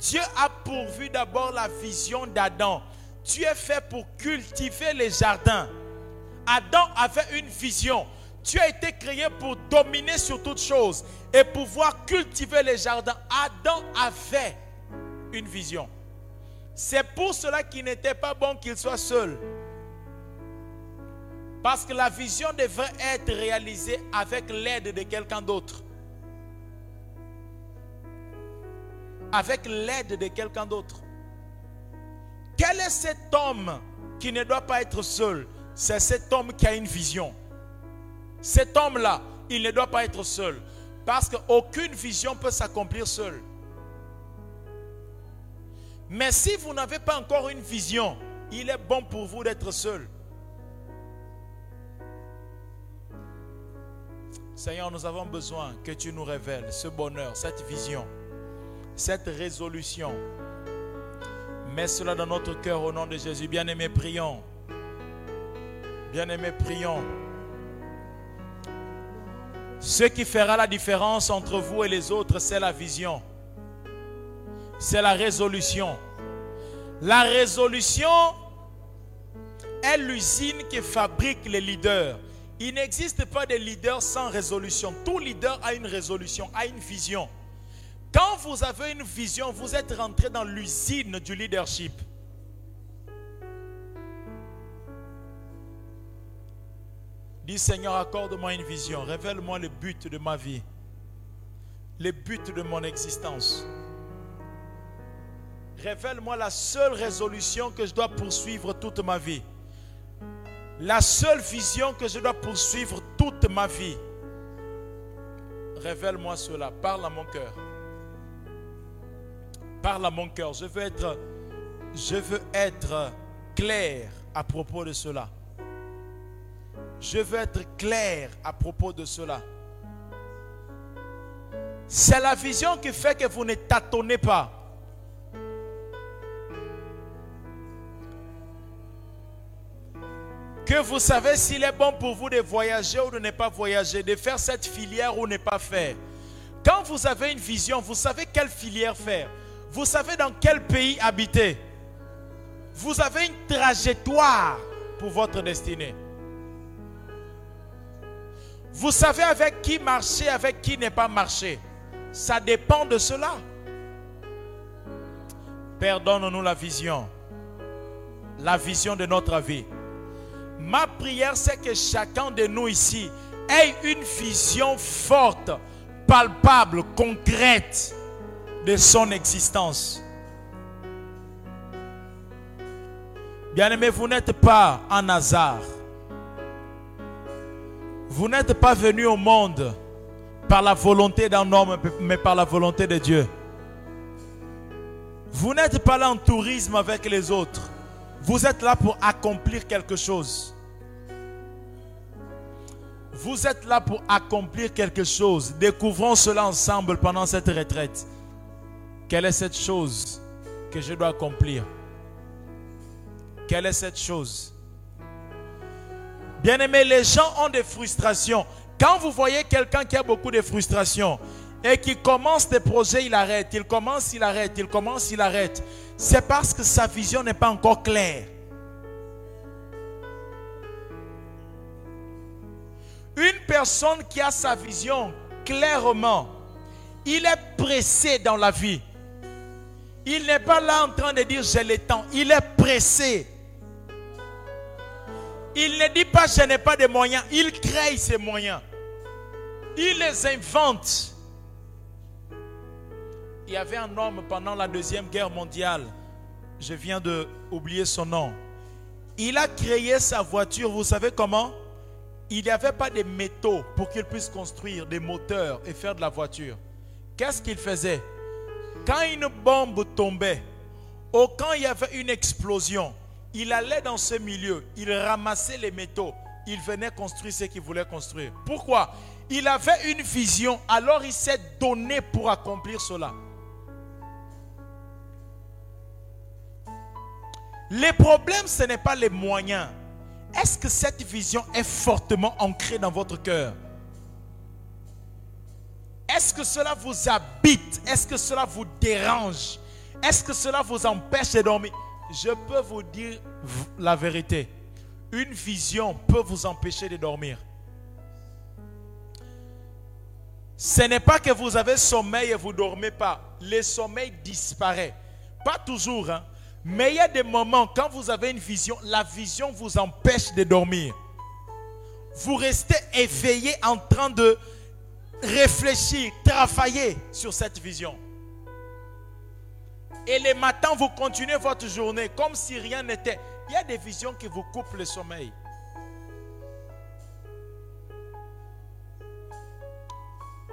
Dieu a pourvu d'abord la vision d'Adam. Tu es fait pour cultiver les jardins. Adam avait une vision. Tu as été créé pour dominer sur toutes choses et pouvoir cultiver les jardins. Adam avait une vision. C'est pour cela qu'il n'était pas bon qu'il soit seul. Parce que la vision devrait être réalisée avec l'aide de quelqu'un d'autre. Avec l'aide de quelqu'un d'autre. Quel est cet homme qui ne doit pas être seul? C'est cet homme qui a une vision. Cet homme-là, il ne doit pas être seul. Parce qu'aucune vision peut s'accomplir seul. Mais si vous n'avez pas encore une vision, il est bon pour vous d'être seul. Seigneur, nous avons besoin que tu nous révèles ce bonheur, cette vision, cette résolution. Mets cela dans notre cœur au nom de Jésus. Bien-aimés, prions. Bien-aimés, prions. Ce qui fera la différence entre vous et les autres, c'est la vision c'est la résolution. La résolution est l'usine qui fabrique les leaders. Il n'existe pas de leader sans résolution. Tout leader a une résolution, a une vision. Quand vous avez une vision, vous êtes rentré dans l'usine du leadership. Dis Seigneur, accorde-moi une vision. Révèle-moi le but de ma vie. Le but de mon existence. Révèle-moi la seule résolution que je dois poursuivre toute ma vie. La seule vision que je dois poursuivre toute ma vie. Révèle-moi cela. Parle à mon cœur. Parle à mon cœur. Je veux être, je veux être clair à propos de cela. Je veux être clair à propos de cela. C'est la vision qui fait que vous ne tâtonnez pas. que vous savez s'il est bon pour vous de voyager ou de ne pas voyager, de faire cette filière ou ne pas faire. Quand vous avez une vision, vous savez quelle filière faire. Vous savez dans quel pays habiter. Vous avez une trajectoire pour votre destinée. Vous savez avec qui marcher, avec qui ne pas marcher. Ça dépend de cela. perdonnons nous la vision. La vision de notre vie. Ma prière, c'est que chacun de nous ici ait une vision forte, palpable, concrète de son existence. Bien-aimé, vous n'êtes pas un hasard. Vous n'êtes pas venu au monde par la volonté d'un homme, mais par la volonté de Dieu. Vous n'êtes pas là en tourisme avec les autres. Vous êtes là pour accomplir quelque chose. Vous êtes là pour accomplir quelque chose. Découvrons cela ensemble pendant cette retraite. Quelle est cette chose que je dois accomplir? Quelle est cette chose? Bien aimé, les gens ont des frustrations. Quand vous voyez quelqu'un qui a beaucoup de frustrations et qui commence des projets, il arrête, il commence, il arrête, il commence, il arrête c'est parce que sa vision n'est pas encore claire. Une personne qui a sa vision clairement, il est pressé dans la vie. Il n'est pas là en train de dire j'ai le temps. Il est pressé. Il ne dit pas je n'ai pas de moyens. Il crée ses moyens. Il les invente. Il y avait un homme pendant la Deuxième Guerre mondiale. Je viens de oublier son nom. Il a créé sa voiture, vous savez comment? Il n'y avait pas de métaux pour qu'il puisse construire des moteurs et faire de la voiture. Qu'est-ce qu'il faisait? Quand une bombe tombait, ou quand il y avait une explosion, il allait dans ce milieu, il ramassait les métaux, il venait construire ce qu'il voulait construire. Pourquoi? Il avait une vision, alors il s'est donné pour accomplir cela. Les problèmes, ce n'est pas les moyens. Est-ce que cette vision est fortement ancrée dans votre cœur? Est-ce que cela vous habite? Est-ce que cela vous dérange? Est-ce que cela vous empêche de dormir? Je peux vous dire la vérité. Une vision peut vous empêcher de dormir. Ce n'est pas que vous avez sommeil et vous ne dormez pas. Le sommeil disparaît. Pas toujours. Hein? Mais il y a des moments, quand vous avez une vision, la vision vous empêche de dormir. Vous restez éveillé en train de réfléchir, travailler sur cette vision. Et les matins, vous continuez votre journée comme si rien n'était. Il y a des visions qui vous coupent le sommeil.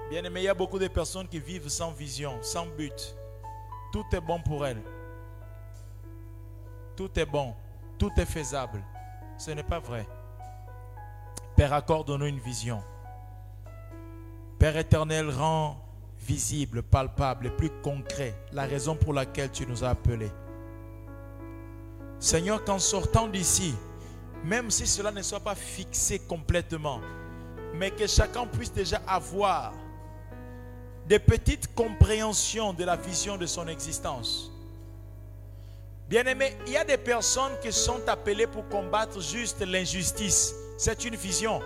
Bien aimé, il y a beaucoup de personnes qui vivent sans vision, sans but. Tout est bon pour elles tout est bon, tout est faisable. Ce n'est pas vrai. Père, accorde-nous une vision. Père éternel, rend visible, palpable et plus concret la raison pour laquelle tu nous as appelés. Seigneur, qu'en sortant d'ici, même si cela ne soit pas fixé complètement, mais que chacun puisse déjà avoir des petites compréhensions de la vision de son existence. Bien-aimé, il y a des personnes qui sont appelées pour combattre juste l'injustice. C'est une vision.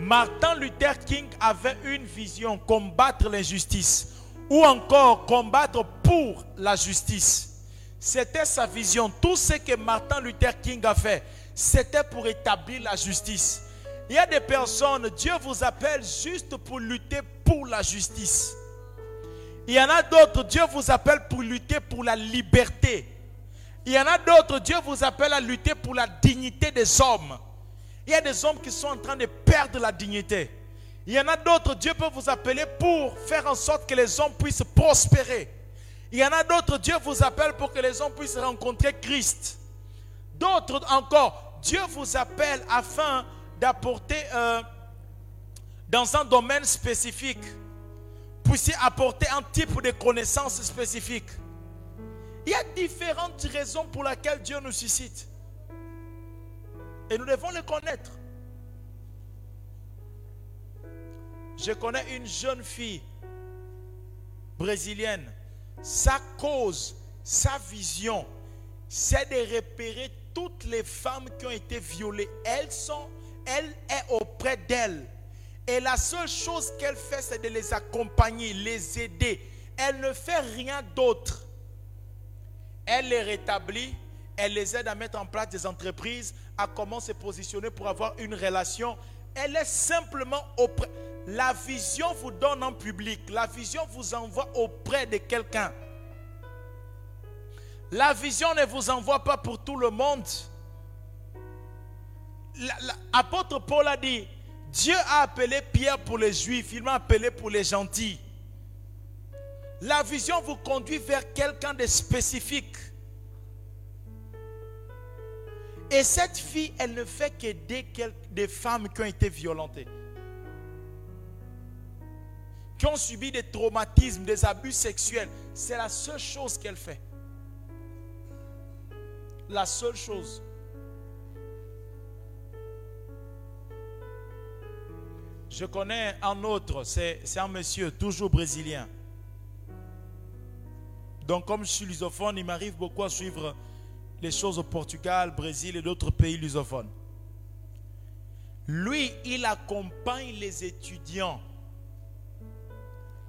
Martin Luther King avait une vision, combattre l'injustice. Ou encore combattre pour la justice. C'était sa vision. Tout ce que Martin Luther King a fait, c'était pour établir la justice. Il y a des personnes, Dieu vous appelle juste pour lutter pour la justice. Il y en a d'autres, Dieu vous appelle pour lutter pour la liberté. Il y en a d'autres, Dieu vous appelle à lutter pour la dignité des hommes. Il y a des hommes qui sont en train de perdre la dignité. Il y en a d'autres, Dieu peut vous appeler pour faire en sorte que les hommes puissent prospérer. Il y en a d'autres, Dieu vous appelle pour que les hommes puissent rencontrer Christ. D'autres encore, Dieu vous appelle afin d'apporter dans un domaine spécifique, puissiez apporter un type de connaissance spécifique. Il y a différentes raisons pour lesquelles Dieu nous suscite. Et nous devons les connaître. Je connais une jeune fille brésilienne. Sa cause, sa vision, c'est de repérer toutes les femmes qui ont été violées. Elles sont, elle est auprès d'elles. Et la seule chose qu'elle fait, c'est de les accompagner, les aider. Elle ne fait rien d'autre elle les rétablit, elle les aide à mettre en place des entreprises, comment se positionner pour avoir une relation. Elle est simplement auprès. La vision vous donne en public, la vision vous envoie auprès de quelqu'un. La vision ne vous envoie pas pour tout le monde. L'apôtre Paul a dit, Dieu a appelé Pierre pour les juifs, il m'a appelé pour les gentils. La vision vous conduit vers quelqu'un de spécifique. Et cette fille, elle ne fait qu'aider des femmes qui ont été violentées, qui ont subi des traumatismes, des abus sexuels. C'est la seule chose qu'elle fait. La seule chose. Je connais un autre, c'est un monsieur, toujours brésilien. Donc comme je suis lusophone, il m'arrive beaucoup à suivre les choses au Portugal, Brésil et d'autres pays lusophones. Lui, il accompagne les étudiants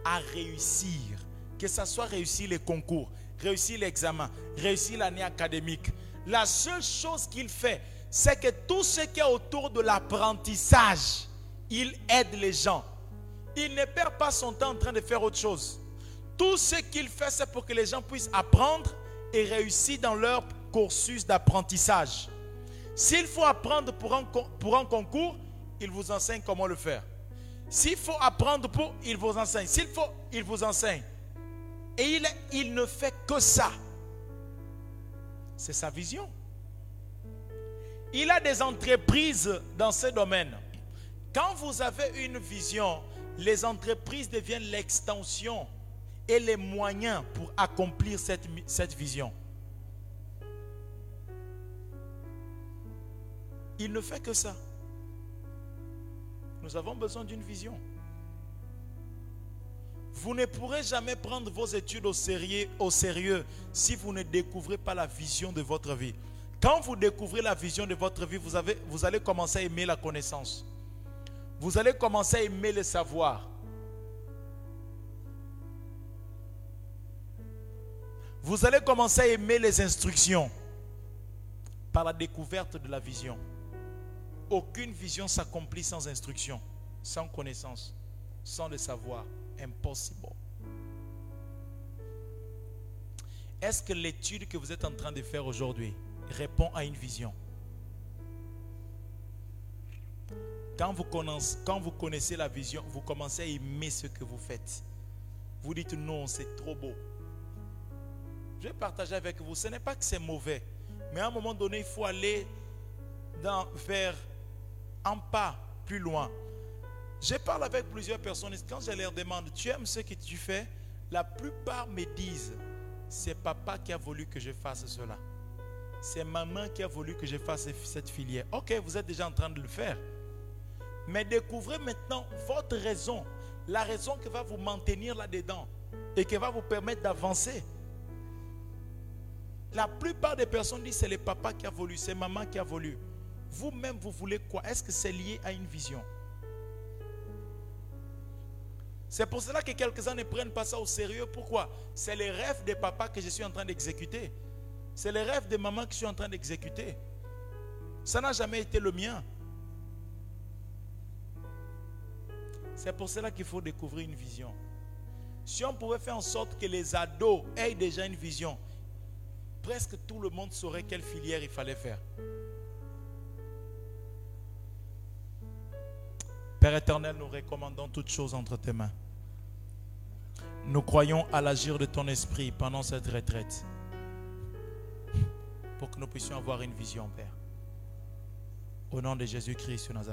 à réussir, que ce soit réussir les concours, réussit l'examen, réussit l'année académique. La seule chose qu'il fait, c'est que tout ce qui est autour de l'apprentissage, il aide les gens. Il ne perd pas son temps en train de faire autre chose. Tout ce qu'il fait, c'est pour que les gens puissent apprendre et réussir dans leur cursus d'apprentissage. S'il faut apprendre pour un, pour un concours, il vous enseigne comment le faire. S'il faut apprendre pour, il vous enseigne. S'il faut, il vous enseigne. Et il, ne fait que ça. C'est sa vision. Il a des entreprises dans ce domaine. Quand vous avez une vision, les entreprises deviennent l'extension et les moyens pour accomplir cette vision. Il ne fait que ça. Nous avons besoin d'une vision. Vous ne pourrez jamais prendre vos études au sérieux, si vous ne découvrez pas la vision de votre vie. Quand vous découvrez la vision de votre vie, vous allez commencer à aimer la connaissance. Vous allez commencer à aimer le savoir. Vous allez commencer à aimer les instructions par la découverte de la vision. Aucune vision s'accomplit sans instruction, sans connaissance, sans le savoir. Impossible. Est-ce que l'étude que vous êtes en train de faire aujourd'hui répond à une vision? Quand vous, connaissez, la vision, vous commencez à aimer ce que vous faites. Vous dites non, c'est trop beau. Je vais partager avec vous. Ce n'est pas que c'est mauvais, mais à un moment donné, il faut aller dans, vers un pas plus loin. Je parle avec plusieurs personnes et quand je leur demande, tu aimes ce que tu fais La plupart me disent, c'est papa qui a voulu que je fasse cela. C'est maman qui a voulu que je fasse cette filière. Ok, vous êtes déjà en train de le faire. Mais découvrez maintenant votre raison. La raison qui va vous maintenir là-dedans et qui va vous permettre d'avancer. La plupart des personnes disent c'est le papa qui a voulu, c'est maman qui a voulu. Vous-même, vous voulez quoi? Est-ce que c'est lié à une vision? C'est pour cela que quelques-uns ne prennent pas ça au sérieux. Pourquoi? C'est les rêves des papas que je suis en train d'exécuter. C'est les rêves des mamans que je suis en train d'exécuter. Ça n'a jamais été le mien. C'est pour cela qu'il faut découvrir une vision. Si on pouvait faire en sorte que les ados aient déjà une vision, presque tout le monde saurait quelle filière il fallait faire. Père éternel, nous recommandons toutes choses entre tes mains. Nous croyons à l'agir de ton esprit pendant cette retraite pour que nous puissions avoir une vision, Père. Au nom de Jésus-Christ, Nazareth.